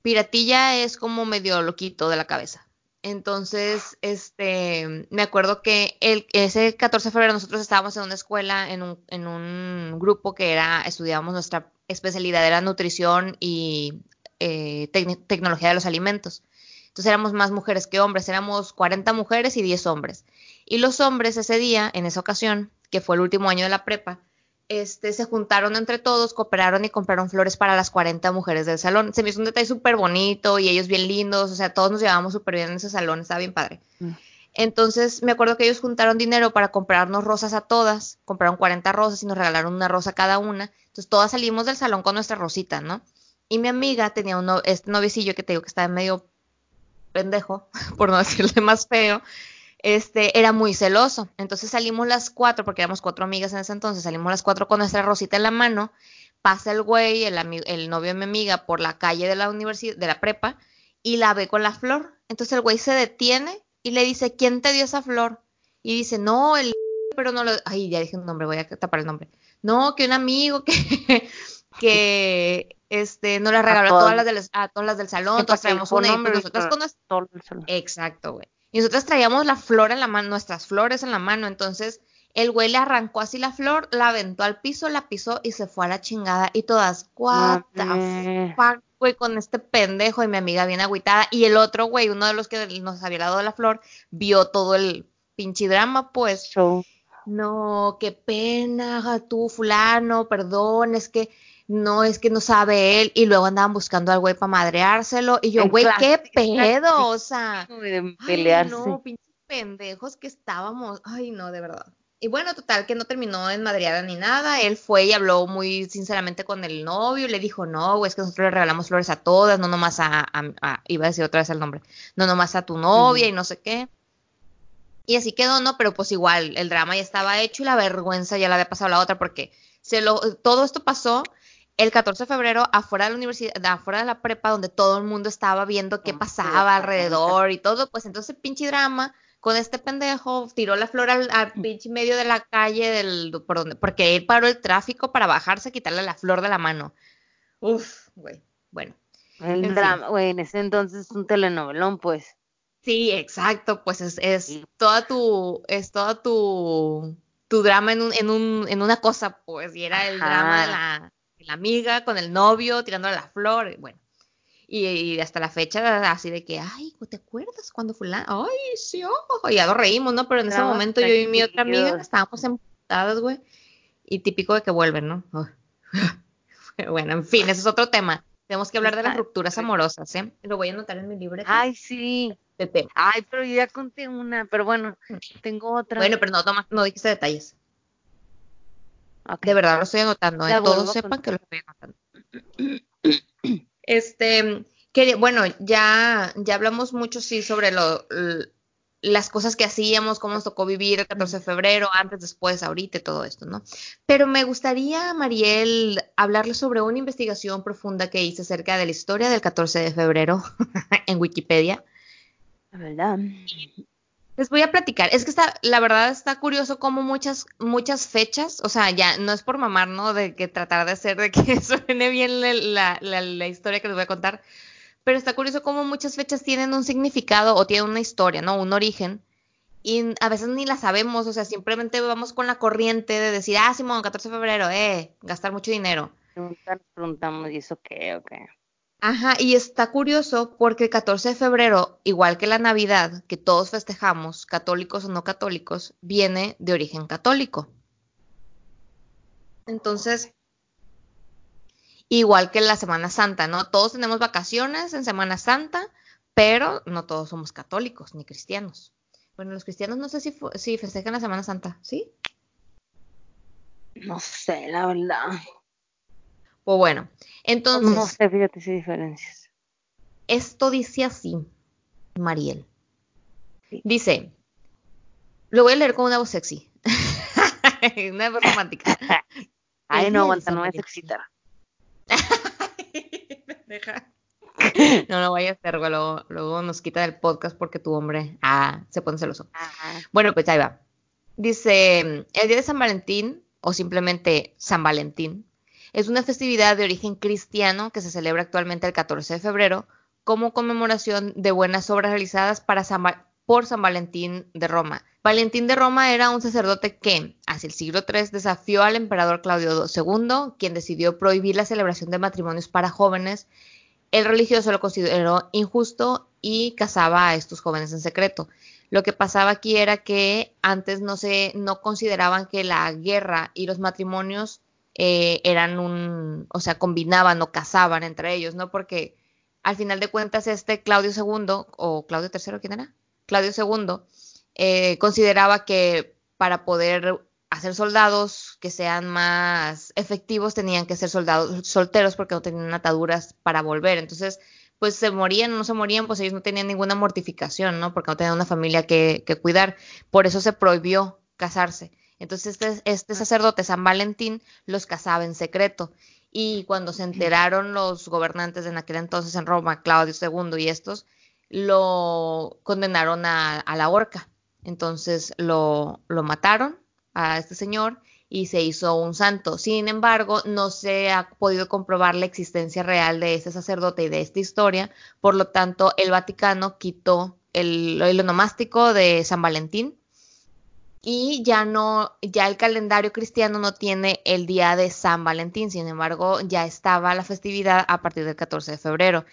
Piratilla es como medio loquito de la cabeza. Entonces, este, me acuerdo que el, ese 14 de febrero nosotros estábamos en una escuela, en un, en un grupo que era, estudiábamos nuestra especialidad era nutrición y eh, tec- tecnología de los alimentos. Entonces éramos más mujeres que hombres, éramos 40 mujeres y 10 hombres. Y los hombres ese día, en esa ocasión, que fue el último año de la prepa, este, se juntaron entre todos, cooperaron y compraron flores para las 40 mujeres del salón. Se me hizo un detalle súper bonito y ellos bien lindos, o sea, todos nos llevábamos súper bien en ese salón, estaba bien padre. Mm. Entonces me acuerdo que ellos juntaron dinero para comprarnos rosas a todas, compraron 40 rosas y nos regalaron una rosa cada una. Entonces todas salimos del salón con nuestra rosita, ¿no? Y mi amiga tenía un no- este noviecillo que te digo que estaba medio pendejo, por no decirle más feo, este, era muy celoso. Entonces salimos las cuatro, porque éramos cuatro amigas en ese entonces, salimos las cuatro con nuestra rosita en la mano, pasa el güey, el, el novio de mi amiga, por la calle de la universidad, de la prepa, y la ve con la flor. Entonces el güey se detiene y le dice, ¿quién te dio esa flor? Y dice, no, el pero no lo, ay, ya dije un nombre, voy a tapar el nombre. No, que un amigo que, que, este, nos la regaló a, todas. las del, a todas las del salón, Sí, todas dijo una, y pues nosotras pero- con Todo el salón. Exacto, güey. Y nosotros traíamos la flor en la mano, nuestras flores en la mano. Entonces, El güey le arrancó así la flor, la aventó al piso, la pisó y se fue a la chingada. Y todas, what the fuck, güey, con este pendejo. Y mi amiga bien agüitada. Y el otro güey, uno de los que nos había dado la flor, vio todo el pinche drama, pues. No, qué pena, tú, fulano, perdón, es que no, es que no sabe él, y luego andaban buscando al güey para madreárselo, y yo, güey, qué pedo, o sea, pelearse. no, pinches pendejos que estábamos, ay, no, de verdad. Y bueno, total, que no terminó en madreada ni nada, él fue y habló muy sinceramente con el novio, le dijo, no, güey, es que nosotros le regalamos flores a todas, no nomás a, iba a decir otra vez el nombre, no nomás a tu novia y no sé qué. Y así quedó, ¿no? Pero pues igual, el drama ya estaba hecho y la vergüenza ya la había pasado a la otra porque se lo, todo esto pasó el 14 de febrero afuera de la universidad, afuera de la prepa, donde todo el mundo estaba viendo qué pasaba alrededor y todo, pues entonces pinche drama con este pendejo tiró la flor al, mm. pinche medio de la calle del por donde, porque él paró el tráfico para bajarse a quitarle la flor de la mano. Uf, güey. Bueno. El drama, güey, en ese entonces un telenovelón, pues. Sí, exacto, pues es, es toda tu, es toda tu, tu drama en un, en un, en una cosa, pues, y era el drama de la, la amiga con el novio tirándole la flor, bueno. Y, hasta la fecha, así de que, ay, ¿te acuerdas cuando fulano? Ay, sí, oh, ya lo reímos, ¿no? Pero en ese momento yo y mi otra amiga estábamos emputadas, güey. Y típico de que vuelven, ¿no? bueno, en fin, ese es otro tema. Tenemos que hablar de las rupturas amorosas, ¿eh? Lo voy a anotar en mi libro. Ay, sí. Ay, pero yo ya conté una, pero bueno, mm. tengo otra. Bueno, pero no, toma, no dijiste detalles. De verdad lo estoy anotando, ¿eh? Todos sepan que lo estoy anotando. Este, que, bueno, ya, ya hablamos mucho, sí, sobre lo, las cosas que hacíamos, cómo nos tocó vivir el 14 de febrero, antes, después, ahorita, todo esto, ¿no? Pero me gustaría, Mariel, hablarle sobre una investigación profunda que hice acerca de la historia del 14 de febrero en Wikipedia. ¿Verdad? Les voy a platicar. Es que está, la verdad está curioso como muchas, muchas fechas, o sea, ya no es por mamar, ¿no? De que tratar de hacer de que suene bien la, la, historia que les voy a contar, pero está curioso como muchas fechas tienen un significado o tienen una historia, ¿no? Un origen. Y a veces ni la sabemos, o sea, simplemente vamos con la corriente de decir, ah, Simón, 14 de febrero, eh, gastar mucho dinero. Nos preguntamos, ¿y eso qué o qué? Ajá, y está curioso porque el 14 de febrero, igual que la Navidad, que todos festejamos, católicos o no católicos, viene de origen católico. Entonces, igual que la Semana Santa, ¿no? Todos tenemos vacaciones en Semana Santa, pero no todos somos católicos ni cristianos. Bueno, los cristianos no sé si, si festejan la Semana Santa, ¿sí? No sé, la verdad. Pues bueno, entonces. No sé, fíjate si diferencias. Esto dice así, Mariel. Dice, lo voy a leer con una voz sexy. una voz romántica. Ay, no aguanta, no voy a excitar. no lo vaya a hacer, luego, luego, nos quita del podcast porque tu hombre ah, se pone celoso. Bueno, pues ahí va. Dice, el día de San Valentín, o simplemente San Valentín, es una festividad de origen cristiano que se celebra actualmente el 14 de febrero como conmemoración de buenas obras realizadas por San Valentín de Roma. Valentín de Roma era un sacerdote que, hacia el siglo III, desafió al emperador Claudio II, quien decidió prohibir la celebración de matrimonios para jóvenes. El religioso lo consideró injusto y casaba a estos jóvenes en secreto. Lo que pasaba aquí era que antes no se no consideraban que la guerra y los matrimonios eh, eran un, o sea, combinaban o casaban entre ellos, ¿no? Porque al final de cuentas este Claudio II, o Claudio III, ¿quién era? Claudio II, eh, consideraba que para poder hacer soldados que sean más efectivos tenían que ser soldados solteros porque no tenían ataduras para volver. Entonces, pues se morían o no se morían, pues ellos no tenían ninguna mortificación, ¿no? Porque no tenían una familia que, que cuidar. Por eso se prohibió casarse. Entonces este, este sacerdote San Valentín los casaba en secreto. Y cuando se enteraron los gobernantes en aquel entonces en Roma, Claudio II y estos, lo condenaron a, la horca. Entonces lo, lo mataron a este señor y se hizo un santo. Sin embargo, no se ha podido comprobar la existencia real de este sacerdote y de esta historia. Por lo tanto, el Vaticano quitó el, el onomástico de San Valentín y ya no, ya el calendario cristiano no tiene el día de San Valentín, sin embargo, ya estaba la festividad a partir del 14 de febrero.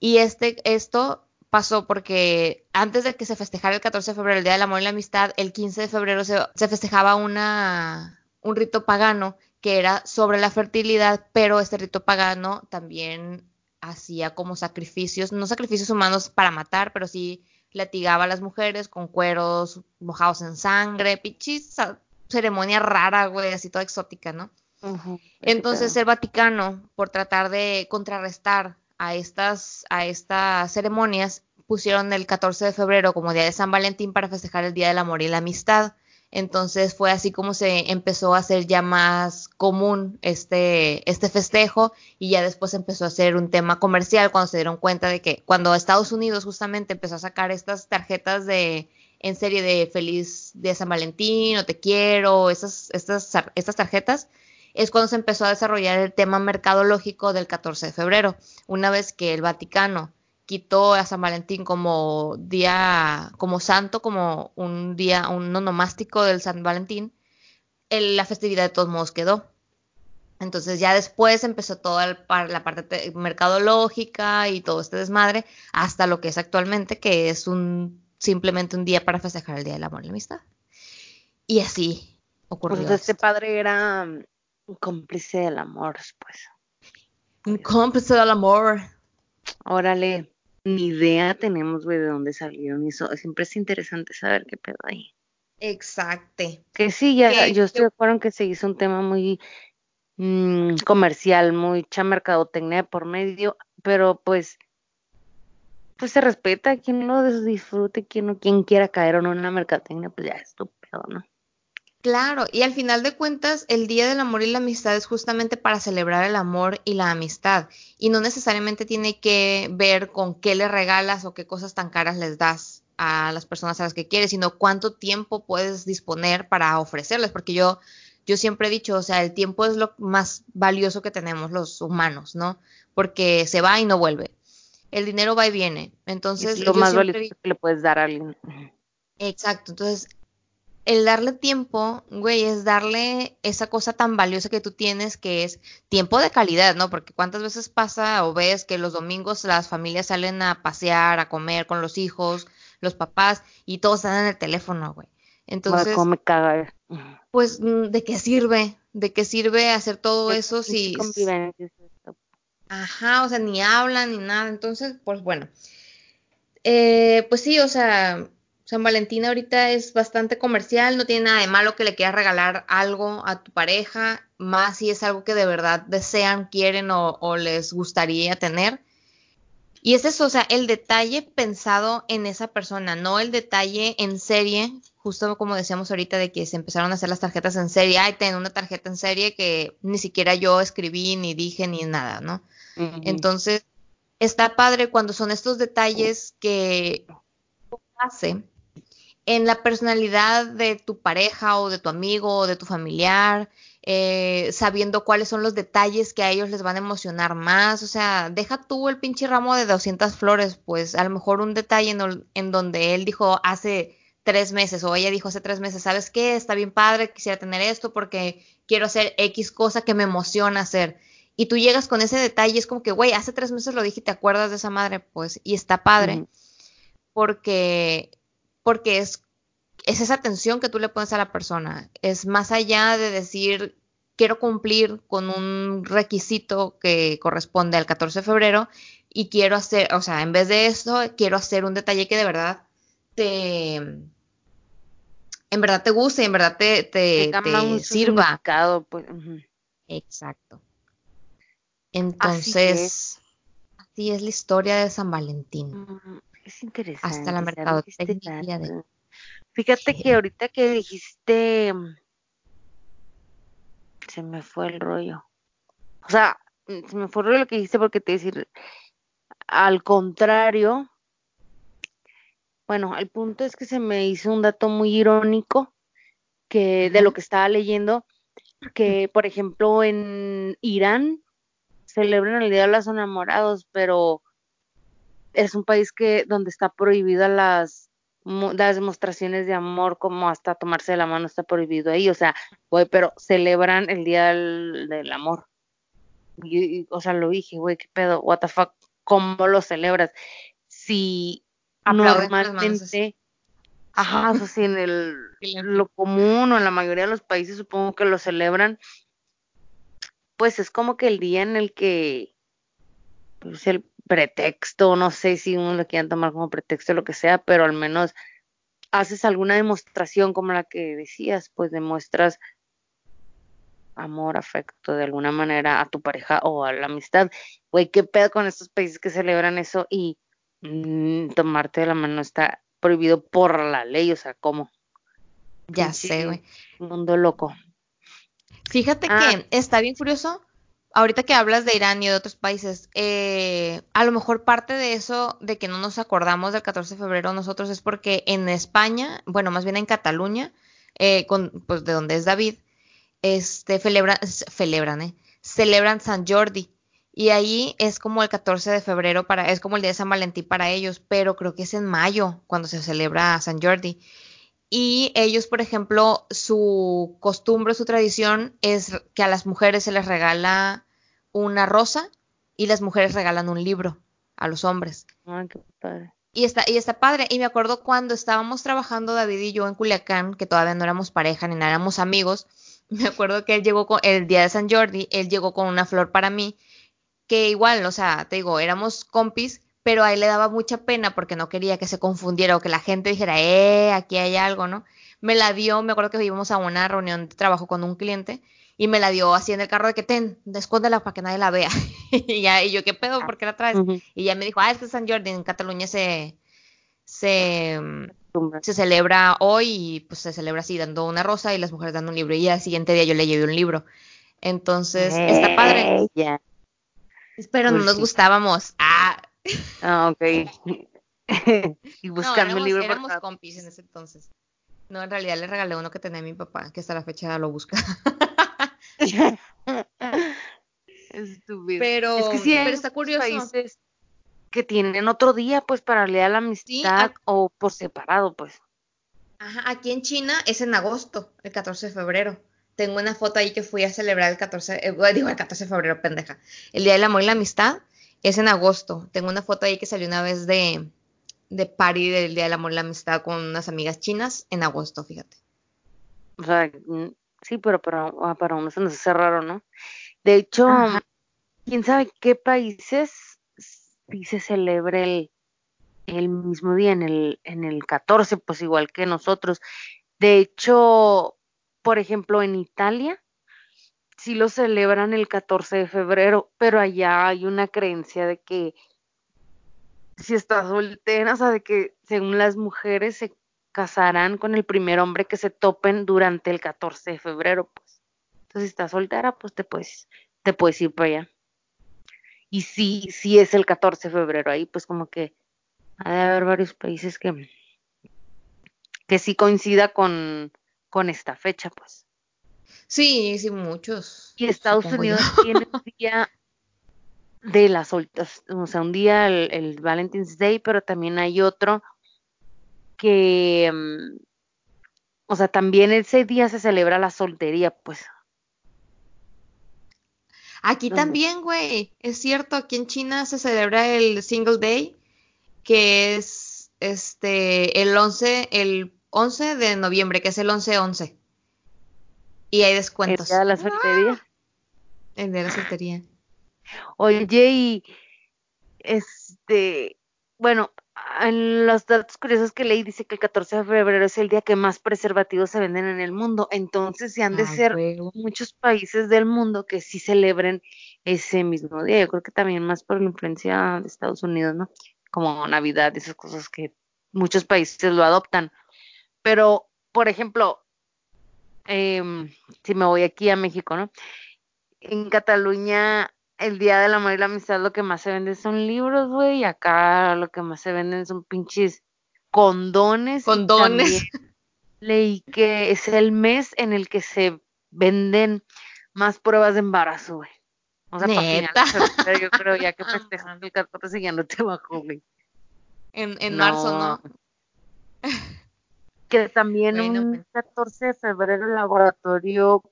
Y este, esto pasó porque antes de que se festejara el 14 de febrero, el Día del Amor y la Amistad, el 15 de febrero se, se festejaba una, un rito pagano que era sobre la fertilidad, pero este rito pagano también hacía como sacrificios, no sacrificios humanos para matar, pero sí latigaba a las mujeres con cueros mojados en sangre, pichis, ceremonia rara, güey, así toda exótica, ¿no? Entonces el Vaticano, por tratar de contrarrestar a estas, a estas ceremonias, pusieron el 14 de febrero como Día de San Valentín para festejar el Día del Amor y la Amistad. Entonces fue así como se empezó a hacer ya más común este, este festejo y ya después empezó a ser un tema comercial cuando se dieron cuenta de que cuando Estados Unidos justamente empezó a sacar estas tarjetas de en serie de feliz de San Valentín o te quiero, esas, estas, estas tarjetas, es cuando se empezó a desarrollar el tema mercadológico del 14 de febrero, una vez que el Vaticano quitó a San Valentín como día, como santo, como un día, un nomástico del San Valentín, la festividad de todos modos quedó. Entonces ya después empezó toda la parte mercadológica y todo este desmadre hasta lo que es actualmente, que es un simplemente un día para festejar el Día del Amor y la Amistad. Y así ocurrió. Pues este padre era un cómplice del amor, pues. Un cómplice del amor. Órale ni idea tenemos, güey, de dónde salieron. Y eso siempre es interesante saber qué pedo ahí. Exacto. Que sí, ya, yo estoy de acuerdo en que se hizo un tema muy mm, comercial, mucha mercadotecnia por medio, pero pues pues se respeta quien lo disfrute, quien no, quien quiera caer o no en la mercadotecnia, pues ya es tu pedo, ¿no? Claro, y al final de cuentas, el Día del Amor y la Amistad es justamente para celebrar el amor y la amistad. Y no necesariamente tiene que ver con qué le regalas o qué cosas tan caras les das a las personas a las que quieres, sino cuánto tiempo puedes disponer para ofrecerles. Porque yo, yo siempre he dicho, o sea, el tiempo es lo más valioso que tenemos los humanos, ¿no? Porque se va y no vuelve. El dinero va y viene. Entonces, es lo más valioso que le puedes dar a alguien. Exacto. Entonces, el darle tiempo, güey, es darle esa cosa tan valiosa que tú tienes, que es tiempo de calidad, ¿no? Porque cuántas veces pasa o ves que los domingos las familias salen a pasear, a comer con los hijos, los papás, y todos están en el teléfono, güey. Entonces, ¿cómo me caga? pues, mm, ¿de qué sirve? ¿De qué sirve hacer todo eso si... Ajá, o sea, ni hablan ni nada. Entonces, pues bueno. Eh, pues sí, o sea, San Valentín ahorita es bastante comercial, no tiene nada de malo que le quieras regalar algo a tu pareja, más si es algo que de verdad desean, quieren o, les gustaría tener. Y es eso, o sea, el detalle pensado en esa persona, no el detalle en serie, justo como decíamos ahorita de que se empezaron a hacer las tarjetas en serie, ay, tengo una tarjeta en serie que ni siquiera yo escribí, ni dije, ni nada, ¿no? Entonces, está padre cuando son estos detalles que hace en la personalidad de tu pareja o de tu amigo o de tu familiar, eh, sabiendo cuáles son los detalles que a ellos les van a emocionar más. O sea, deja tú el pinche ramo de 200 flores, pues a lo mejor un detalle en, en donde él dijo hace tres meses o ella dijo hace tres meses, ¿sabes qué? Está bien padre, quisiera tener esto porque quiero hacer X cosa que me emociona hacer. Y tú llegas con ese detalle, es como que, güey, hace tres meses lo dije, ¿te acuerdas de esa madre? Pues, y está padre. Porque porque es, es esa atención que tú le pones a la persona. Es más allá de decir, quiero cumplir con un requisito que corresponde al 14 de febrero y quiero hacer, o sea, en vez de eso, quiero hacer un detalle que de verdad te, en verdad te guste, en verdad te, te, sirva. Pues, Exacto. Entonces, así es. la historia de San Valentín. Es interesante. Hasta la mercadotecnia. De... Fíjate que ahorita que dijiste, se me fue el rollo. O sea, se me fue el rollo lo que dijiste porque te decir, al contrario, bueno, el punto es que se me hizo un dato muy irónico que de lo que estaba leyendo, que por ejemplo en Irán celebran el Día de los Enamorados, pero es un país que donde está prohibida las las demostraciones de amor, como hasta tomarse de la mano está prohibido ahí, o sea, güey, pero celebran el Día del, Amor. Y, o sea, lo dije, güey, qué pedo, what the fuck, ¿cómo lo celebras? Si normalmente, ajá, o sea, si en el, lo común o en la mayoría de los países supongo que lo celebran, pues es como que el día en el que, pues el pretexto, no sé si uno lo quieran tomar como pretexto o lo que sea, pero al menos haces alguna demostración como la que decías, pues demuestras amor, afecto de alguna manera a tu pareja o a la amistad. Güey, qué pedo con estos países que celebran eso y mm, tomarte de la mano está prohibido por la ley, o sea, ¿cómo? Ya sé, güey. Mundo loco. Fíjate que ah. está bien curioso ahorita que hablas de Irán y de otros países, eh, a lo mejor parte de eso, de que no nos acordamos del 14 de febrero nosotros, es porque en España, bueno, más bien en Cataluña, eh, con, pues de donde es David, este, celebran, celebran, eh, celebran San Jordi. Y ahí es como el 14 de febrero para, es como el día de San Valentín para ellos, pero creo que es en mayo cuando se celebra San Jordi. Y ellos, por ejemplo, su costumbre, su tradición es que a las mujeres se les regala una rosa y las mujeres regalan un libro a los hombres. Ay, qué padre. Y está, y está padre. Y me acuerdo cuando estábamos trabajando David y yo en Culiacán, que todavía no éramos pareja ni nada, éramos amigos. Me acuerdo que él llegó con el día de San Jordi, él llegó con una flor para mí, que igual, o sea, te digo, éramos compis, pero a él le daba mucha pena porque no quería que se confundiera o que la gente dijera, eh, aquí hay algo, ¿no? Me la dio, me acuerdo que íbamos a una reunión de trabajo con un cliente y me la dio así en el carro de que ten, escóndela para que nadie la vea. y, ya, y yo, ¿qué pedo? ¿Por qué la traes? Y ya me dijo, ah, es que San Jordi en Cataluña se, se, se celebra hoy y pues se celebra así, dando una rosa y las mujeres dando un libro. Y al siguiente día yo le llevé un libro. Entonces, está padre. Pero no pues nos gustábamos. Ah, Ah, ok. y buscando no, el libro. Éramos compis en ese entonces. No, en realidad le regalé uno que tenía a mi papá, que hasta la fecha lo busca. Estúpido. Pero, es que sí pero está curioso. Países que tienen otro día, pues, para leer la amistad o por separado, pues. Ajá, aquí en China es en agosto, el 14 de febrero. Tengo una foto ahí que fui a celebrar el 14, eh, digo el 14 de febrero, pendeja. El Día del Amor y la Amistad es en agosto. Tengo una foto ahí que salió una vez de, de party del Día del Amor y la Amistad con unas amigas chinas en agosto, fíjate. O sea, mm, sí, pero para, ah, para uno se nos hace raro, ¿no? De hecho, quién sabe qué países sí se celebre el, el mismo día, en el, en el 14, pues igual que nosotros. De hecho, por ejemplo, en Italia, sí lo celebran el 14 de febrero, pero allá hay una creencia de que si estás soltera, o sea, de que según las mujeres se casarán con el primer hombre que se topen durante el 14 de febrero, pues. Entonces, si estás soltera, pues te puedes, te puedes ir para allá. Y sí, sí es el 14 de febrero ahí, pues como que ha de haber varios países que, que sí coincida con, con esta fecha, pues. Sí, sí, muchos. Y Estados Unidos tiene un día de las soltas, o sea, un día el, Valentine's Day, pero también hay otro que, mm, o sea, también ese día se celebra la soltería, pues. Aquí también, güey, es cierto, aquí en China se celebra el Single Day, que es este el 11, el 11 de noviembre, que es el 11-11. Y hay descuentos. El día de la soltería. ¡Ah! El día de la soltería. Oye, y este, bueno, en los datos curiosos que leí dice que el 14 de febrero es el día que más preservativos se venden en el mundo. Entonces, se han de ser muchos países del mundo que sí celebren ese mismo día. Yo creo que también más por la influencia de Estados Unidos, ¿no? Como Navidad, esas cosas que muchos países lo adoptan. Pero, por ejemplo, eh, si me voy aquí a México, ¿no? En Cataluña, el Día del Amor y la Amistad, lo que más se vende son libros, güey, y acá lo que más se venden son pinches condones. Condones. Leí que es el mes en el que se venden más pruebas de embarazo, güey. O sea, ¿Neta? Para yo creo ya que festejando el 14 ya no te bajo, güey. En, en marzo, ¿no? Que también Bueno, un pues. 14 de febrero el laboratorio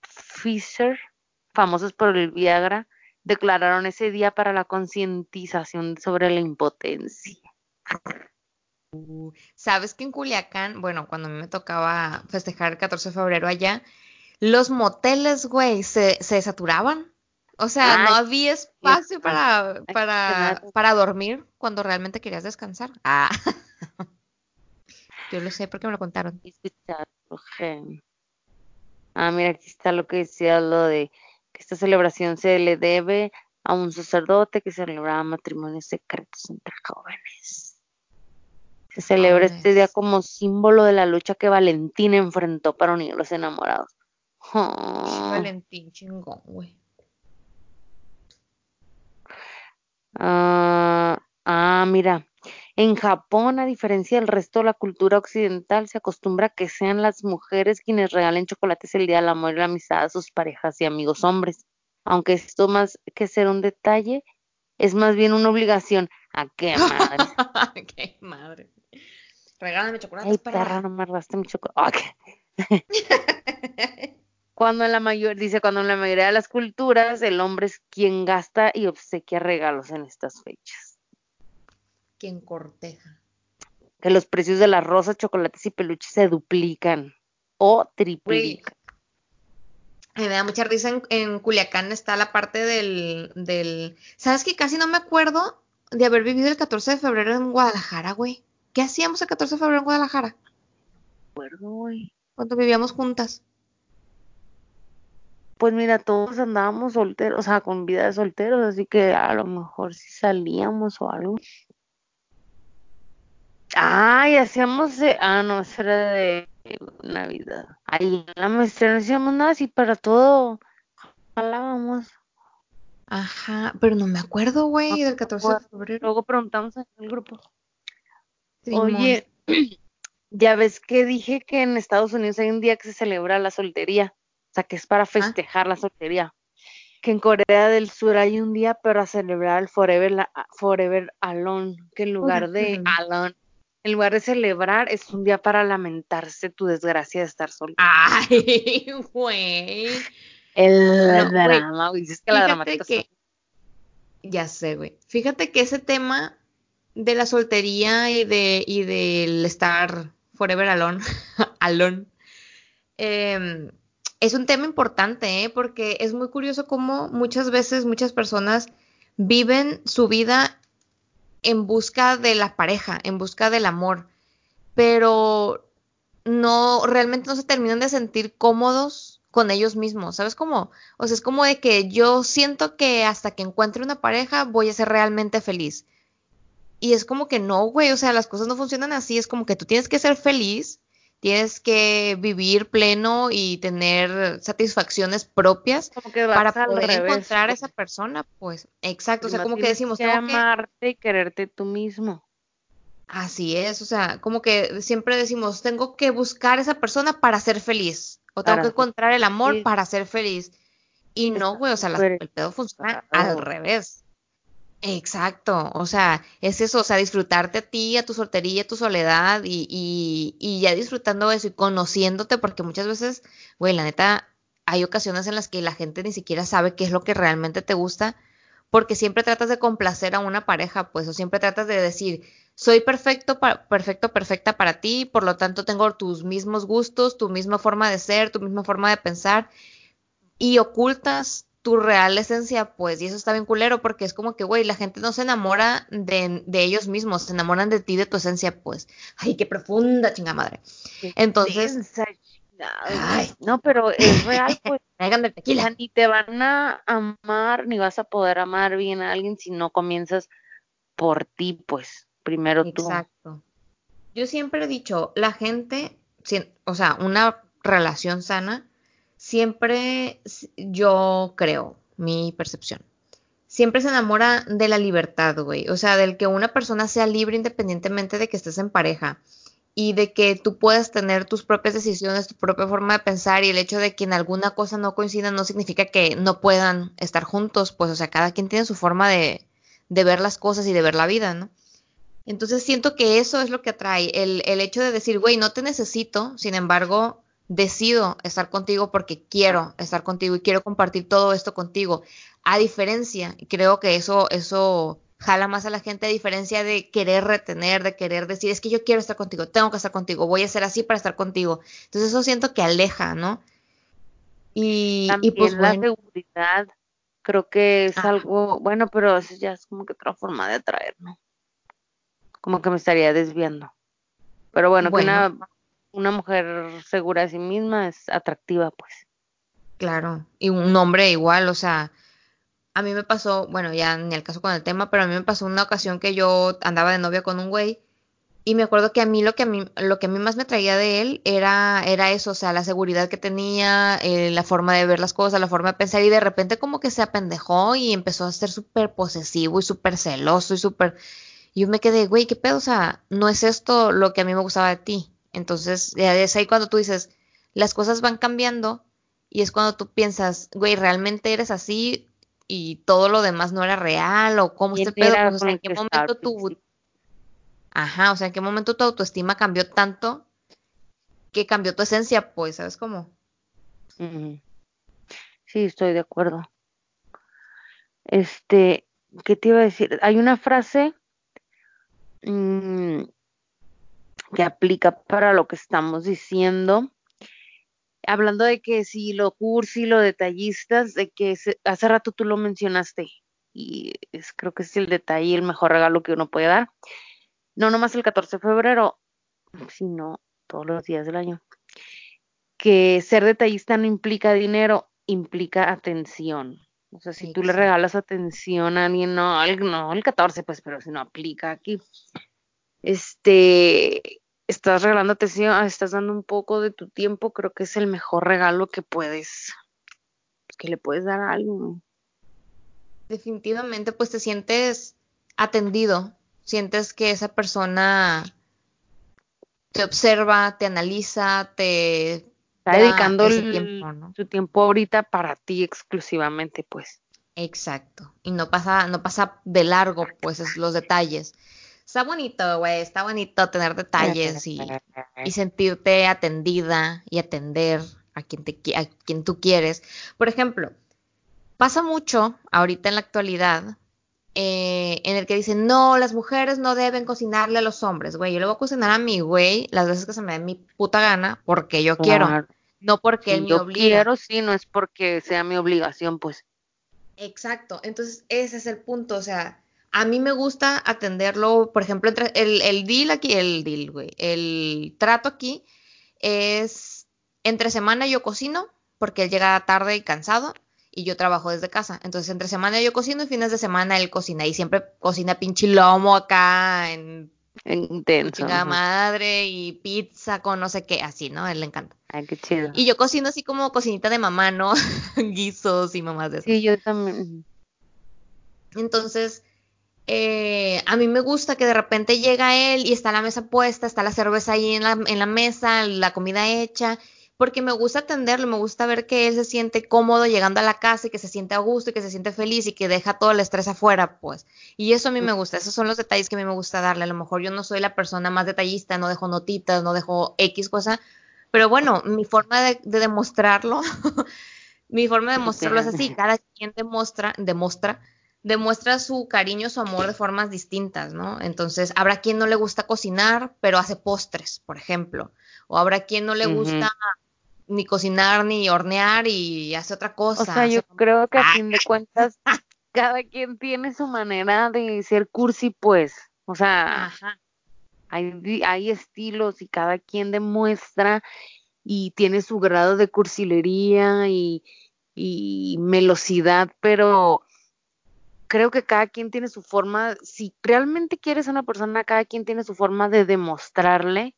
Pfizer, famosos por el Viagra, declararon ese día para la concientización sobre la impotencia. Sabes que en Culiacán, bueno, cuando a mí me tocaba festejar el 14 de febrero allá, los moteles, güey, se, se saturaban. O sea, no había espacio para, para, para dormir cuando realmente querías descansar. Ah, yo lo sé porque me lo contaron. Ah, mira, aquí está lo que decía lo de que esta celebración se le debe a un sacerdote que celebraba matrimonios secretos entre jóvenes. Se celebra este día como símbolo de la lucha que Valentín enfrentó para unir los enamorados. Oh. Valentín chingón, güey. Ah, ah, mira, en Japón, a diferencia del resto de la cultura occidental, se acostumbra a que sean las mujeres quienes regalen chocolates el día del amor y la amistad a sus parejas y amigos hombres. Aunque esto más que ser un detalle, es más bien una obligación. ¿A qué madre? Qué madre. Regálame chocolates, Ay, perra, perra. no me mi chocolate. Cuando en la mayor, dice, cuando en la mayoría de las culturas el hombre es quien gasta y obsequia regalos en estas fechas. Quien corteja. Que los precios de las rosas, chocolates y peluches se duplican o triplican. me da mucha risa en, en Culiacán está la parte del, del... ¿Sabes que casi no me acuerdo de haber vivido el 14 de febrero en Guadalajara, güey? ¿Qué hacíamos el 14 de febrero en Guadalajara? acuerdo, güey. Cuando vivíamos juntas. Pues mira, todos andábamos solteros, o sea, con vida de solteros, así que a lo mejor si salíamos o algo. Ay, hacíamos, de- ah, no, eso era de Navidad. Ahí en la maestría no hacíamos nada, así para todo jalábamos. Ajá, pero no me acuerdo, No güey, del me 14 de febrero. Luego preguntamos en el grupo. Oye, ya ves que dije que en Estados Unidos hay un día que se celebra la soltería, o sea, que es para Ah, festejar la soltería. Que en Corea del Sur hay un día para celebrar el Forever, la- Forever Alone, que en lugar de alone, en lugar de celebrar, es un día para lamentarse tu desgracia de estar soltero. Ay, güey. El No, drama, güey, dices que la fíjate dramática que, ya sé, güey. Fíjate que ese tema de la soltería y de y del estar forever alone, alone, em, es un tema importante, ¿eh? Porque es muy curioso cómo muchas veces muchas personas viven su vida en busca de la pareja, en busca del amor, pero no, realmente no se terminan de sentir cómodos con ellos mismos, ¿sabes cómo? O sea, es como de que yo siento que hasta que encuentre una pareja voy a ser realmente feliz. Y es como que no, güey, o sea, las cosas no funcionan así, es como que tú tienes que ser feliz, tienes que vivir pleno y tener satisfacciones propias para poder revés, encontrar a esa persona, pues. Exacto, o sea, como que decimos, que tengo que amarte y quererte tú mismo. Así es, o sea, como que siempre decimos, tengo que buscar esa persona para ser feliz, o tengo que encontrar el amor para ser feliz. Y no, güey, o sea, las- el pedo funciona al revés. Exacto, o sea, es eso, o sea, disfrutarte a ti, a tu soltería, a tu soledad y, y, y ya disfrutando eso y conociéndote, porque muchas veces, güey, la neta, hay ocasiones en las que la gente ni siquiera sabe qué es lo que realmente te gusta, porque siempre tratas de complacer a una pareja, pues, o siempre tratas de decir, soy perfecto, perfecto, perfecta para ti, por lo tanto tengo tus mismos gustos, tu misma forma de ser, tu misma forma de pensar, y ocultas tu real esencia, pues, y eso está bien culero, porque es como que, güey, la gente no se enamora de, de ellos mismos, se enamoran de ti, de tu esencia, pues. Ay, qué profunda, chinga madre. Qué Entonces, ay, No, pero es real, pues. sea, tequila. ni te van a amar, ni vas a poder amar bien a alguien si no comienzas por ti, pues. Primero tú. Exacto. Yo siempre he dicho, la gente, o sea, una relación sana, siempre yo creo, mi percepción, siempre se enamora de la libertad, güey. O sea, del que una persona sea libre independientemente de que estés en pareja y de que tú puedas tener tus propias decisiones, tu propia forma de pensar y el hecho de que en alguna cosa no coincidan no significa que no puedan estar juntos, pues, o sea, cada quien tiene su forma de, de ver las cosas y de ver la vida, ¿no? Entonces siento que eso es lo que atrae, el, el hecho de decir, güey, no te necesito, sin embargo, decido estar contigo porque quiero estar contigo y quiero compartir todo esto contigo. A diferencia, creo que eso, eso jala más a la gente a diferencia de querer retener, de querer decir, es que yo quiero estar contigo, tengo que estar contigo, voy a ser así para estar contigo. Entonces eso siento que aleja, ¿no? Y, y pues la seguridad creo que es algo, bueno, pero eso ya es como que otra forma de atraer, ¿no? Como que me estaría desviando. Pero bueno, que una, una mujer segura de sí misma es atractiva, pues. Claro, y un hombre igual, o sea, a mí me pasó, bueno, ya ni el caso con el tema, pero a mí me pasó una ocasión que yo andaba de novia con un güey y me acuerdo que a mí lo que a mí, lo que a mí más me traía de él era, era eso, o sea, la seguridad que tenía, eh, la forma de ver las cosas, la forma de pensar, y de repente como que se apendejó y empezó a ser súper posesivo y súper celoso y súper... Yo me quedé, güey, ¿qué pedo? O sea, no es esto lo que a mí me gustaba de ti. Entonces, es ahí cuando tú dices, las cosas van cambiando y es cuando tú piensas, güey, ¿realmente eres así y todo lo demás no era real o cómo este pedo? Pues, o sea, ¿en qué momento tú... Ajá, o sea, ¿en qué momento tu autoestima cambió tanto que cambió tu esencia? Pues, ¿sabes cómo? Sí, estoy de acuerdo. Este, ¿qué te iba a decir? Hay una frase mmm, que aplica para lo que estamos diciendo. Hablando de que si lo cursi, lo detallistas, de que hace rato tú lo mencionaste y es, creo que es el detalle el mejor regalo que uno puede dar. No nomás el 14 de febrero, sino todos los días del año. Que ser detallista no implica dinero, implica atención. O sea, si tú le regalas atención a alguien, no, no el 14, pues, pero si no aplica aquí. Este, estás regalando atención, estás dando un poco de tu tiempo, creo que es el mejor regalo que puedes, que le puedes dar a alguien. Definitivamente, pues te sientes atendido, sientes que esa persona te observa, te analiza, te está dedicando su tiempo ahorita para ti exclusivamente, pues. Exacto. Y no pasa, no pasa de largo, pues, es los detalles está bonito, güey, está bonito tener detalles y, sentirte atendida y atender a quien, te, a quien tú quieres. Por ejemplo, pasa mucho ahorita en la actualidad eh, en el que dicen, no, las mujeres no deben cocinarle a los hombres, güey, yo le voy a cocinar a mi güey las veces que se me dé mi puta gana porque yo quiero, no porque él me yo quiero, sí, no es porque sea mi obligación, pues. Exacto, entonces ese es el punto, o sea, a mí me gusta atenderlo, por ejemplo, entre el, el deal aquí, el deal, güey, el trato aquí es entre semana yo cocino, porque él llega tarde y cansado, y yo trabajo desde casa. Entonces, entre semana yo cocino y fines de semana él cocina. Y siempre cocina pinche lomo acá en intenso. Madre y pizza con no sé qué, así, ¿no? A él le encanta. Ay, qué chido. Y yo cocino así como cocinita de mamá, ¿no? Guisos y mamás de eso. Sí, yo también. Entonces, eh, a mí me gusta que de repente llega él y está la mesa puesta, está la cerveza ahí en la, en la mesa, la comida hecha, porque me gusta atenderlo, me gusta ver que él se siente cómodo llegando a la casa y que se siente a gusto y que se siente feliz y que deja todo el estrés afuera, pues. Y eso a mí me gusta, esos son los detalles que a mí me gusta darle. A lo mejor yo no soy la persona más detallista, no dejo notitas, no dejo X cosa, pero bueno, mi forma de, de demostrarlo, mi forma de demostrarlo es así, cada quien demuestra, demuestra demuestra su cariño, su amor de formas distintas, ¿no? Entonces, habrá quien no le gusta cocinar, pero hace postres, por ejemplo. O habrá quien no le gusta ni cocinar ni hornear y hace otra cosa. O sea, yo creo que a fin de cuentas, cada quien tiene su manera de ser cursi, pues. O sea, Hay, hay estilos y cada quien demuestra y tiene su grado de cursilería y, y melosidad, pero creo que cada quien tiene su forma, si realmente quieres a una persona, cada quien tiene su forma de demostrarle,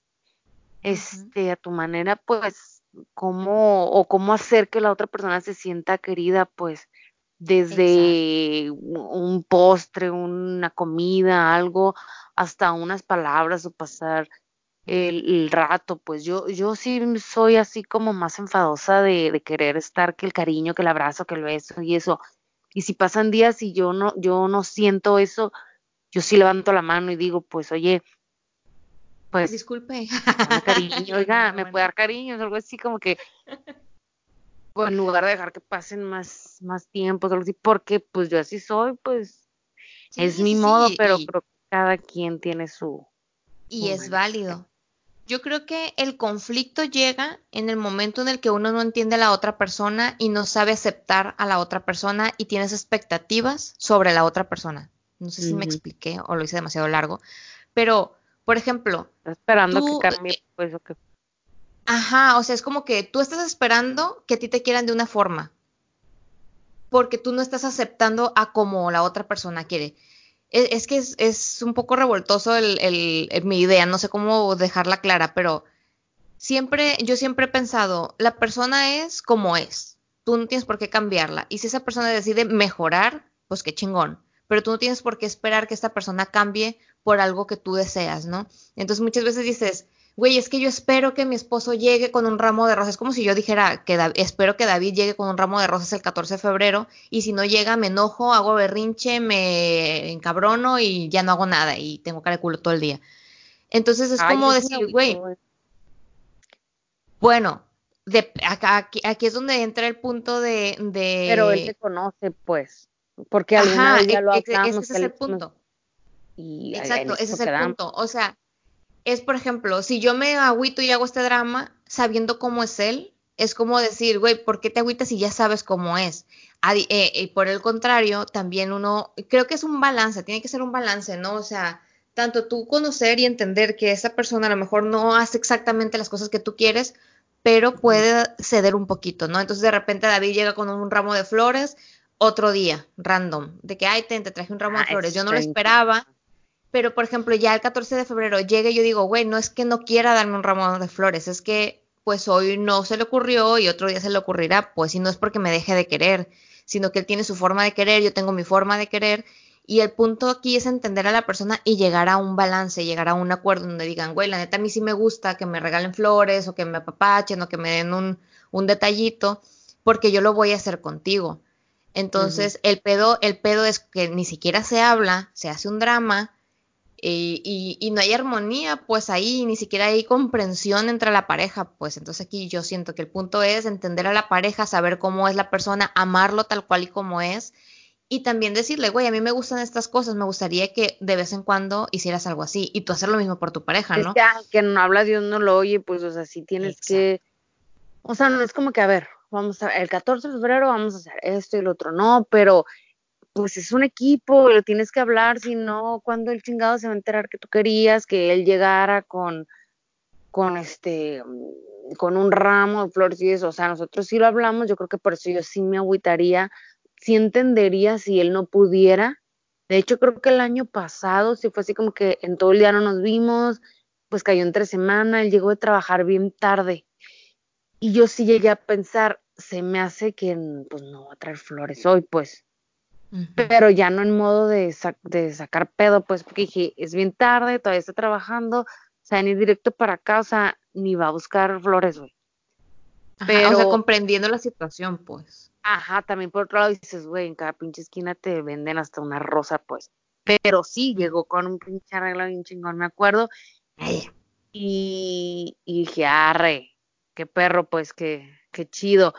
este, a tu manera, pues, cómo, o cómo hacer que la otra persona se sienta querida, pues, desde un postre, una comida, algo, hasta unas palabras o pasar el, rato, pues yo, yo sí soy así como más enfadosa de, de, querer estar que el cariño, que el abrazo, que el beso y eso. Y si pasan días y yo no, yo no siento eso, yo sí levanto la mano y digo, pues, oye, pues. Disculpe. cariño, oiga, me puede dar cariño, algo así como que. Pues, en lugar de dejar que pasen más, más tiempo, algo así, porque pues yo así soy, pues es mi modo, pero creo que cada quien tiene su. Y es válido. Yo creo que el conflicto llega en el momento en el que uno no entiende a la otra persona y no sabe aceptar a la otra persona y tienes expectativas sobre la otra persona. No sé si me expliqué o lo hice demasiado largo, pero, por ejemplo... esperando que cambie, pues, o que... Ajá, o sea, es como que tú estás esperando que a ti te quieran de una forma, porque tú no estás aceptando a como la otra persona quiere. E, es, que es, un poco revoltoso el, mi idea, no sé cómo dejarla clara, pero siempre, yo siempre he pensado, la persona es como es, tú no tienes por qué cambiarla. Y si esa persona decide mejorar, pues qué chingón. Pero tú no tienes por qué esperar que esta persona cambie por algo que tú deseas, ¿no? Entonces muchas veces dices, güey, es que yo espero que mi esposo llegue con un ramo de rosas. Es como si yo dijera que espero que David llegue con un ramo de rosas el 14 de febrero y si no llega me enojo, hago berrinche, me encabrono y ya no hago nada y tengo cara de culo todo el día. Entonces es como decir, güey, bueno, de, acá, aquí, es donde entra el punto de, Pero él te conoce, pues, porque alguna vez ya lo hablamos. Ese es el punto. Y Exacto, ese es el punto. O sea, es, por ejemplo, si yo me agüito y hago este drama sabiendo cómo es él, es como decir, güey, ¿por qué te agüitas si ya sabes cómo es? Eh, y por el contrario, también uno, creo que es un balance, tiene que ser un balance, ¿no? O sea, tanto tú conocer y entender que esa persona a lo mejor no hace exactamente las cosas que tú quieres, pero puede ceder un poquito, ¿no? Entonces de repente David llega con un ramo de flores, otro día, random, de que, ay, te, te traje un ramo de ah, flores, yo no lo esperaba, pero por ejemplo ya el 14 de febrero llega y yo digo, güey, no es que no quiera darme un ramo de flores, es que pues hoy no se le ocurrió y otro día se le ocurrirá, pues y no es porque me deje de querer, sino que él tiene su forma de querer, yo tengo mi forma de querer y el punto aquí es entender a la persona y llegar a un balance, llegar a un acuerdo donde digan, güey, la neta a mí sí me gusta que me regalen flores o que me apapachen o que me den un, un detallito, porque yo lo voy a hacer contigo. Entonces, el pedo, el pedo es que ni siquiera se habla, se hace un drama y, no hay armonía, pues ahí ni siquiera hay comprensión entre la pareja, pues entonces aquí yo siento que el punto es entender a la pareja, saber cómo es la persona, amarlo tal cual y como es, y también decirle, güey, a mí me gustan estas cosas, me gustaría que de vez en cuando hicieras algo así, y tú hacer lo mismo por tu pareja, ¿no? Es que no habla Dios no lo oye, pues, o sea, sí tienes que, o sea, no es como que, a ver, vamos a, el 14 de febrero vamos a hacer esto y el otro, no, pero pues es un equipo, lo tienes que hablar, si no, cuando el chingado se va a enterar que tú querías que él llegara con, con este, con un ramo de flores y eso, o sea, nosotros sí lo hablamos, yo creo que por eso yo sí me agüitaría, sí entendería si él no pudiera, de hecho creo que el año pasado sí fue así como que en todo el día no nos vimos, pues cayó entre semana, él llegó de trabajar bien tarde, y yo sí llegué a pensar, se me hace que pues no va a traer flores hoy, pues, pero ya no en modo de, de sacar pedo, pues porque dije, es bien tarde, todavía está trabajando, o sea, ni directo para acá, o sea, ni va a buscar flores, güey. Pero, o sea, comprendiendo la situación, pues. Ajá, también por otro lado dices, güey, en cada pinche esquina te venden hasta una rosa, pues. Pero sí, llegó con un pinche arreglo bien chingón, me acuerdo. Y, y dije, arre, qué perro, pues, qué, qué chido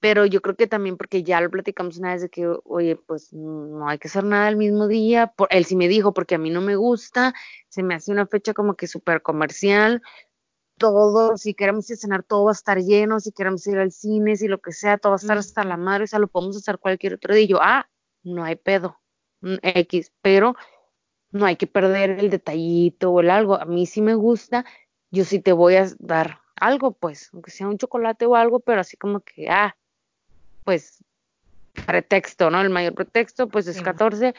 pero yo creo que también porque ya lo platicamos una vez de que, oye, pues no hay que hacer nada el mismo día, por, él sí me dijo, porque a mí no me gusta, se me hace una fecha como que súper comercial, todo, si queremos ir a cenar, todo va a estar lleno, si queremos ir al cine, si lo que sea, todo va a estar hasta la madre, o sea, lo podemos hacer cualquier otro día, y yo, ah, no hay pedo, mm, X, pero no hay que perder el detallito o el algo, a mí sí me gusta, yo sí te voy a dar algo, pues, aunque sea un chocolate o algo, pero así como que, ah, pues pretexto, ¿no? El mayor pretexto, pues es 14,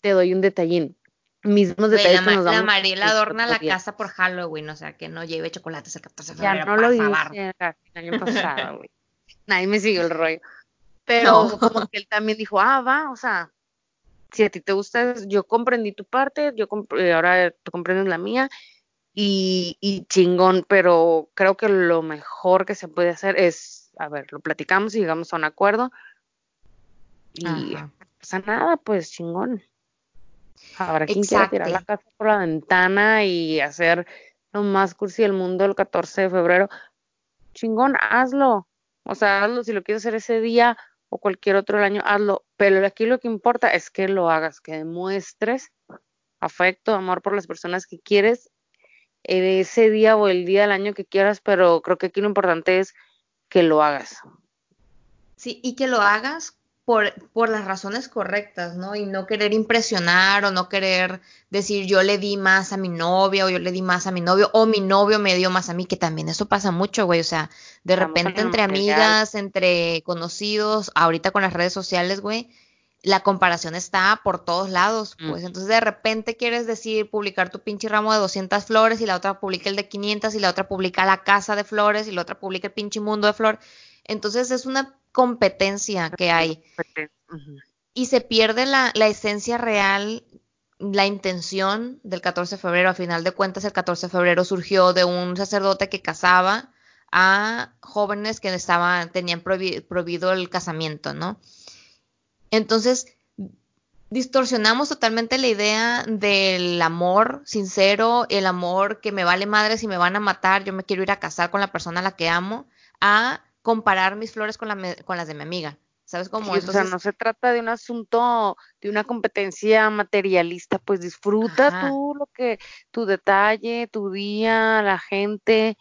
te doy un detallín. Mismos detalles la, que nos damos. La Mariela adorna la casa por Halloween, o sea, que no lleve chocolates el 14 de febrero. Ya no lo dije el año pasado, güey. Nadie me siguió el rollo. Pero como que él también dijo, ah, va, o sea, si a ti te gusta, yo comprendí tu parte, yo eh, ahora tú comprendes la mía, y, y chingón, pero creo que lo mejor que se puede hacer es a ver, lo platicamos y llegamos a un acuerdo. Y no pasa nada, pues chingón. Habrá quien quiera tirar la casa por la ventana y hacer lo más cursi del mundo el 14 de febrero. Chingón, hazlo. O sea, hazlo si lo quieres hacer ese día o cualquier otro año, hazlo. Pero aquí lo que importa es que lo hagas, que demuestres afecto, amor por las personas que quieres en ese día o el día del año que quieras, pero creo que aquí lo importante es que lo hagas. Sí, y que lo hagas por, por las razones correctas, ¿no? Y no querer impresionar o no querer decir yo le di más a mi novia o yo le di más a mi novio o mi novio me dio más a mí, que también eso pasa mucho, güey. O sea, de repente entre amigas, entre conocidos, ahorita con las redes sociales, güey, la comparación está por todos lados, mm. pues. Entonces, de repente quieres decir, publicar tu pinche ramo de 200 flores y la otra publica el de 500 y la otra publica la casa de flores y la otra publica el pinche mundo de flores. Entonces, es una competencia que hay. Y se pierde la, esencia real, la intención del 14 de febrero. A final de cuentas, el 14 de febrero surgió de un sacerdote que casaba a jóvenes que estaban, tenían prohibido el casamiento, ¿no? Entonces, distorsionamos totalmente la idea del amor sincero, el amor que me vale madre si me van a matar, yo me quiero ir a casar con la persona a la que amo, a comparar mis flores con, las de mi amiga. ¿Sabes cómo? O sea, no se trata de un asunto, de una competencia materialista, pues disfruta tú lo que, tu detalle, tu día, la gente,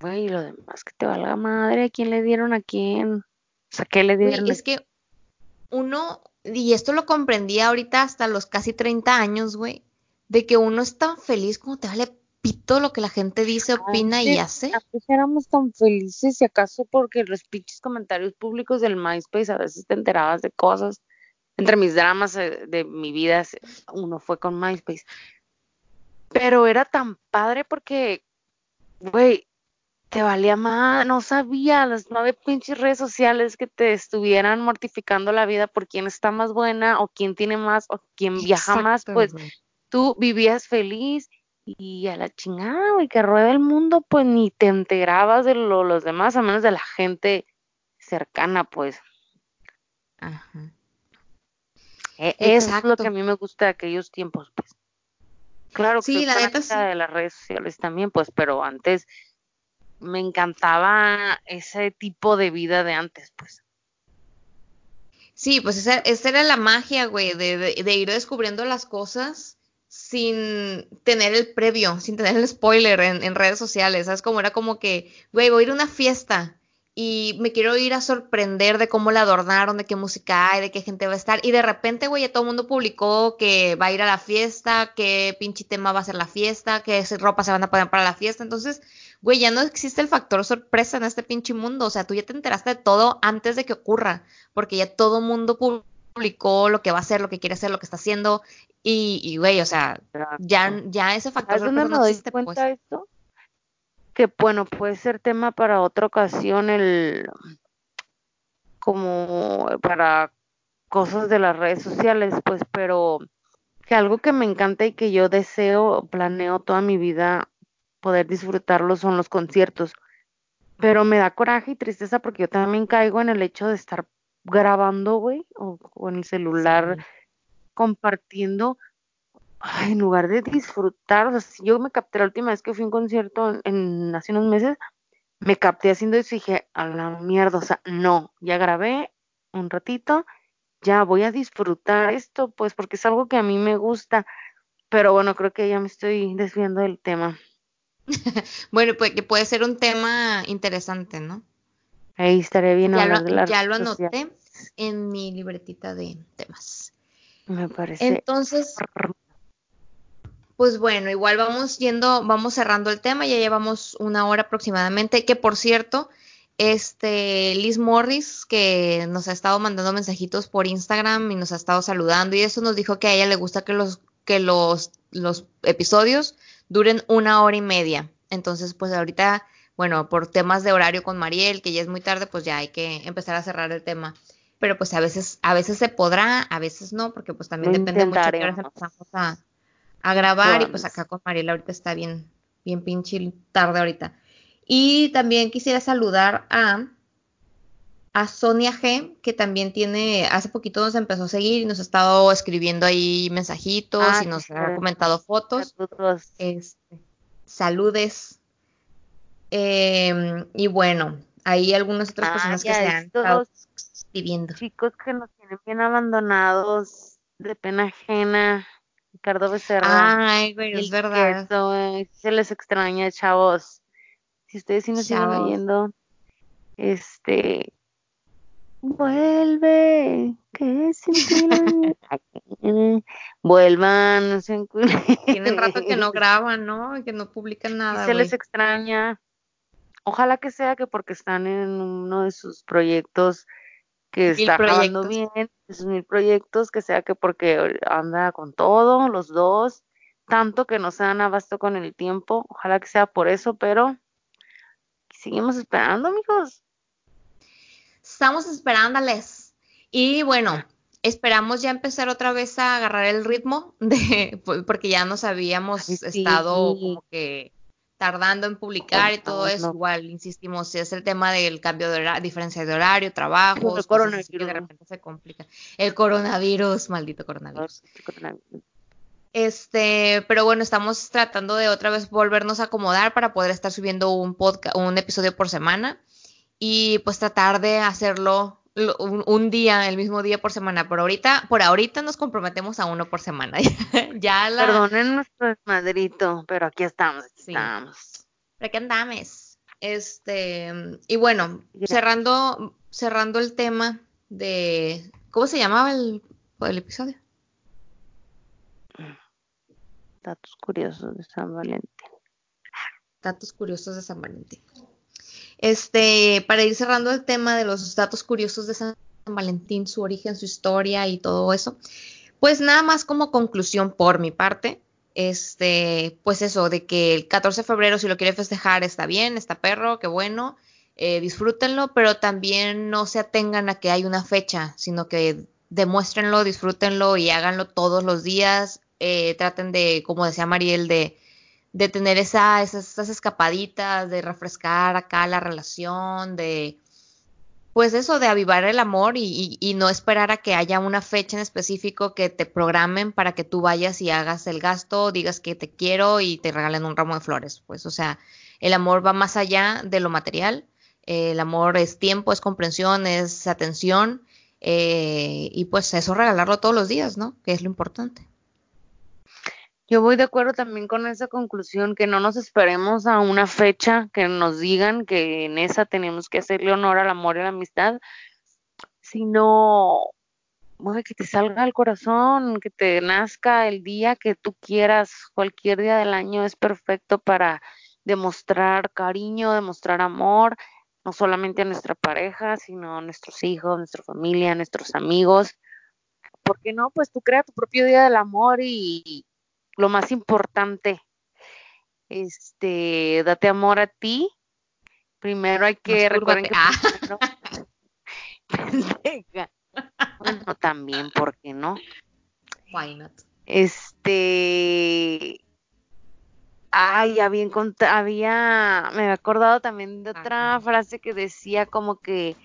güey, lo demás que te valga madre, ¿a quién le dieron a quién? O sea, ¿qué le dieron? es que uno, y esto lo comprendí ahorita hasta los casi 30 años, güey, de que uno es tan feliz como te vale todo lo que la gente dice, opina y hace. Antes éramos tan felices, y acaso porque los pinches comentarios públicos del MySpace a veces te enterabas de cosas. Entre mis dramas eh, de mi vida, uno fue con MySpace. Pero era tan padre porque, güey, te valía más, no sabía las nueve pinches redes sociales que te estuvieran mortificando la vida por quién está más buena o quién tiene más o quién viaja más, pues tú vivías feliz y a la chingada, güey, que rueda el mundo, pues ni te enterabas de lo, los demás, a menos de la gente cercana, pues. Ajá. E, eso es lo que a mí me gusta de aquellos tiempos, pues. Claro sí, que la neta sí. de las redes sociales también, pues, pero antes me encantaba ese tipo de vida de antes, pues. Sí, pues esa, esa era la magia, güey, de, de ir descubriendo las cosas sin tener el previo, sin tener el spoiler en, redes sociales, ¿sabes? Como era como que, güey, voy a ir a una fiesta y me quiero ir a sorprender de cómo la adornaron, de qué música hay, de qué gente va a estar. Y de repente, güey, ya todo el mundo publicó que va a ir a la fiesta, qué pinche tema va a ser la fiesta, qué ropa se van a poner para la fiesta. Entonces, güey, ya no existe el factor sorpresa en este pinche mundo. O sea, tú ya te enteraste de todo antes de que ocurra, porque ya todo mundo publicó lo que va a hacer, lo que quiere hacer, lo que está haciendo, y, güey, o sea, ya, ya ese factor me doy cuenta pues. esto? Que bueno, puede ser tema para otra ocasión el como para cosas de las redes sociales, pues, pero que algo que me encanta y que yo deseo, planeo toda mi vida poder disfrutarlo son los conciertos. Pero me da coraje y tristeza porque yo también caigo en el hecho de estar grabando, güey, o, en el celular compartiendo, en lugar de disfrutar, o sea, si yo me capté la última vez que fui a un concierto en, hace unos meses, me capté haciendo eso y dije, a la mierda, o sea, no, ya grabé un ratito, ya voy a disfrutar esto, pues porque es algo que a mí me gusta, pero bueno, creo que ya me estoy desviando del tema. bueno, pues que puede ser un tema interesante, ¿no? Ahí estaré bien ya lo, Ya lo anoté en mi libretita de temas. Me parece. Entonces, pues bueno, igual vamos yendo, vamos cerrando el tema, ya llevamos una hora aproximadamente, que por cierto, este Liz Morris, que nos ha estado mandando mensajitos por Instagram y nos ha estado saludando, y eso nos dijo que a ella le gusta que los, que los, los episodios duren una hora y media. Entonces, pues ahorita, bueno, por temas de horario con Mariel, que ya es muy tarde, pues ya hay que empezar a cerrar el tema pero pues a veces, a veces se podrá, a veces no, porque pues también depende mucho de empezamos a, a grabar y pues acá con Mariela ahorita está bien, bien pinche tarde ahorita. Y también quisiera saludar a a Sonia G, que también tiene, hace poquito nos empezó a seguir y nos ha estado escribiendo ahí mensajitos Ah, y nos ha comentado fotos. Saludos. Este, saludes. Em, y bueno, hay algunas otras personas que se han estado escribiendo. chicos que nos tienen bien abandonados, de pena ajena, Ricardo Becerra. Ay, güey, es verdad. eh, se les extraña, chavos. Si ustedes sí nos siguen oyendo, este, vuelve, que sin ti Vuelvan, no sean Tienen rato que no graban, ¿no? Y que no publican nada, se les extraña. Ojalá que sea que porque están en uno de sus proyectos que Mil está proyectos. bien, sus mil proyectos, que sea que porque anda con todo, los dos, tanto que no se dan abasto con el tiempo. Ojalá que sea por eso, pero seguimos esperando, amigos. Estamos esperándoles. Y bueno, esperamos ya empezar otra vez a agarrar el ritmo de, pues, porque ya nos habíamos sí. estado como que tardando en publicar y todo eso. Igual, insistimos, es el tema del cambio de horario, diferencia de horario, trabajos, El así que de coronavirus. repente se complica. El coronavirus, maldito coronavirus. Este, pero bueno, estamos tratando de otra vez volvernos a acomodar para poder estar subiendo un podcast, un episodio por semana y pues tratar de hacerlo lo- un, un día, el mismo día por semana. Por ahorita, por ahorita nos comprometemos a uno por semana. ya la, Perdonen nuestro desmadrito, pero aquí estamos, aquí Sí. estamos. ¿Para qué andamos? Este, y bueno, cerrando, cerrando el tema de, ¿cómo se llamaba el, el episodio? Datos curiosos de San Valentín. Datos curiosos de San Valentín. Este, para ir cerrando el tema de los datos curiosos de San Valentín, su origen, su historia y todo eso, pues nada más como conclusión por mi parte, este, pues eso, de que el 14 de febrero si lo quiere festejar está bien, está perro, qué bueno, eh, disfrútenlo, pero también no se atengan a que hay una fecha, sino que demuéstrenlo, disfrútenlo y háganlo todos los días, eh, traten de, como decía Mariel, de de tener esa, esas, esas escapaditas, de refrescar acá la relación, de pues eso, de avivar el amor y, y, y, no esperar a que haya una fecha en específico que te programen para que tú vayas y hagas el gasto, digas que te quiero y te regalen un ramo de flores. Pues, o sea, el amor va más allá de lo material. Eh, el amor es tiempo, es comprensión, es atención. Eh, y pues eso regalarlo todos los días, ¿no? Que es lo importante. Yo voy de acuerdo también con esa conclusión, que no nos esperemos a una fecha que nos digan que en esa tenemos que hacerle honor al amor y a la amistad, sino que te salga al corazón, que te nazca el día que tú quieras, cualquier día del año es perfecto para demostrar cariño, demostrar amor, no solamente a nuestra pareja, sino a nuestros hijos, nuestra familia, a nuestros amigos. ¿Por qué no? Pues tú crea tu propio día del amor y lo más importante, este, date amor a ti. Primero hay que recuerden que ah. primero, pendeja. Bueno, también, ¿por qué no? Why not? Este, ay, había encont- había, me había acordado también de otra Ajá. frase que decía como que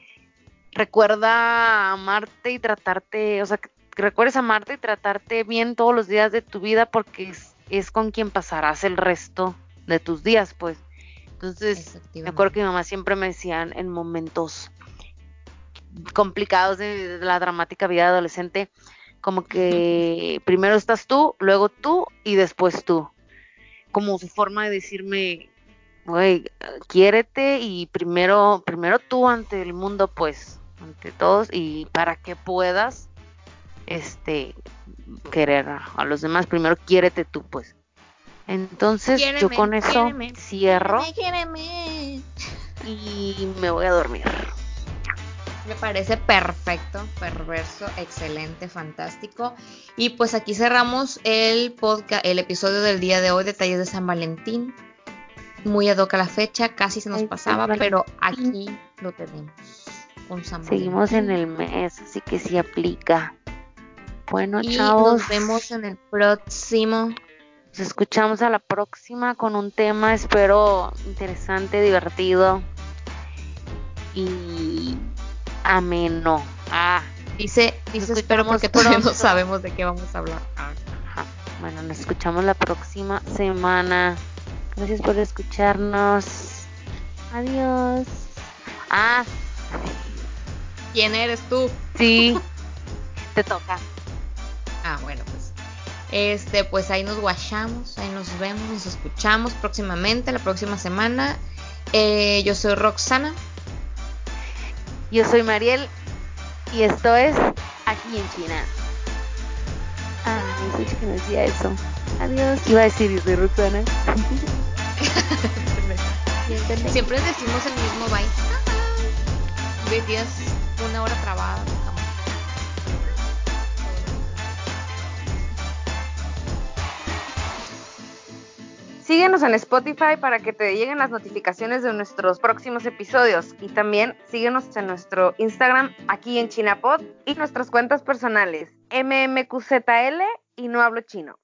recuerda amarte y tratarte, o sea, que recuerdes amarte y tratarte bien todos los días de tu vida porque es, es con quien pasarás el resto de tus días, pues. Entonces, me acuerdo que mi mamá siempre me decía en momentos complicados de, de la dramática vida adolescente, como que primero estás tú, luego tú y después tú. Como su forma de decirme, güey, quiérete y primero, primero tú ante el mundo, pues, ante todos, y para que puedas, este, querer a, los demás, primero quiérete tú, pues. Entonces, yo con eso cierro y me voy a dormir. Me parece perfecto, perverso, excelente, fantástico. Y pues aquí cerramos el podcast, el episodio del día de hoy, detalles de San Valentín. Muy ad hoc a la fecha, casi se nos pasaba, pero aquí lo tenemos. Con San Seguimos en el mes, así que sí aplica. Bueno, Y chavos, nos vemos en el próximo. nos escuchamos a la próxima con un tema, espero, interesante, divertido. Y ameno. Ah, Dice, dice, espero porque todavía no sabemos de qué vamos a hablar. Ah. Ajá. Bueno, nos escuchamos la próxima semana. Gracias por escucharnos. Adiós. Ah, ¿Quién eres tú? sí. Te toca. Ah, bueno, pues. Este, pues ahí nos guachamos, ahí nos vemos, nos escuchamos próximamente, la próxima semana. Eh, yo soy Roxana. Yo soy Mariel y esto es Aquí en China. Ah, me que no decía eso. Adiós. Iba a decir, yo soy Roxana. Siempre decimos el mismo bye. Metidas una hora trabada. Síguenos en Spotify para que te lleguen las notificaciones de nuestros próximos episodios y también síguenos en nuestro Instagram aquí en Chinapod y nuestras cuentas personales mmqzl y no hablo chino.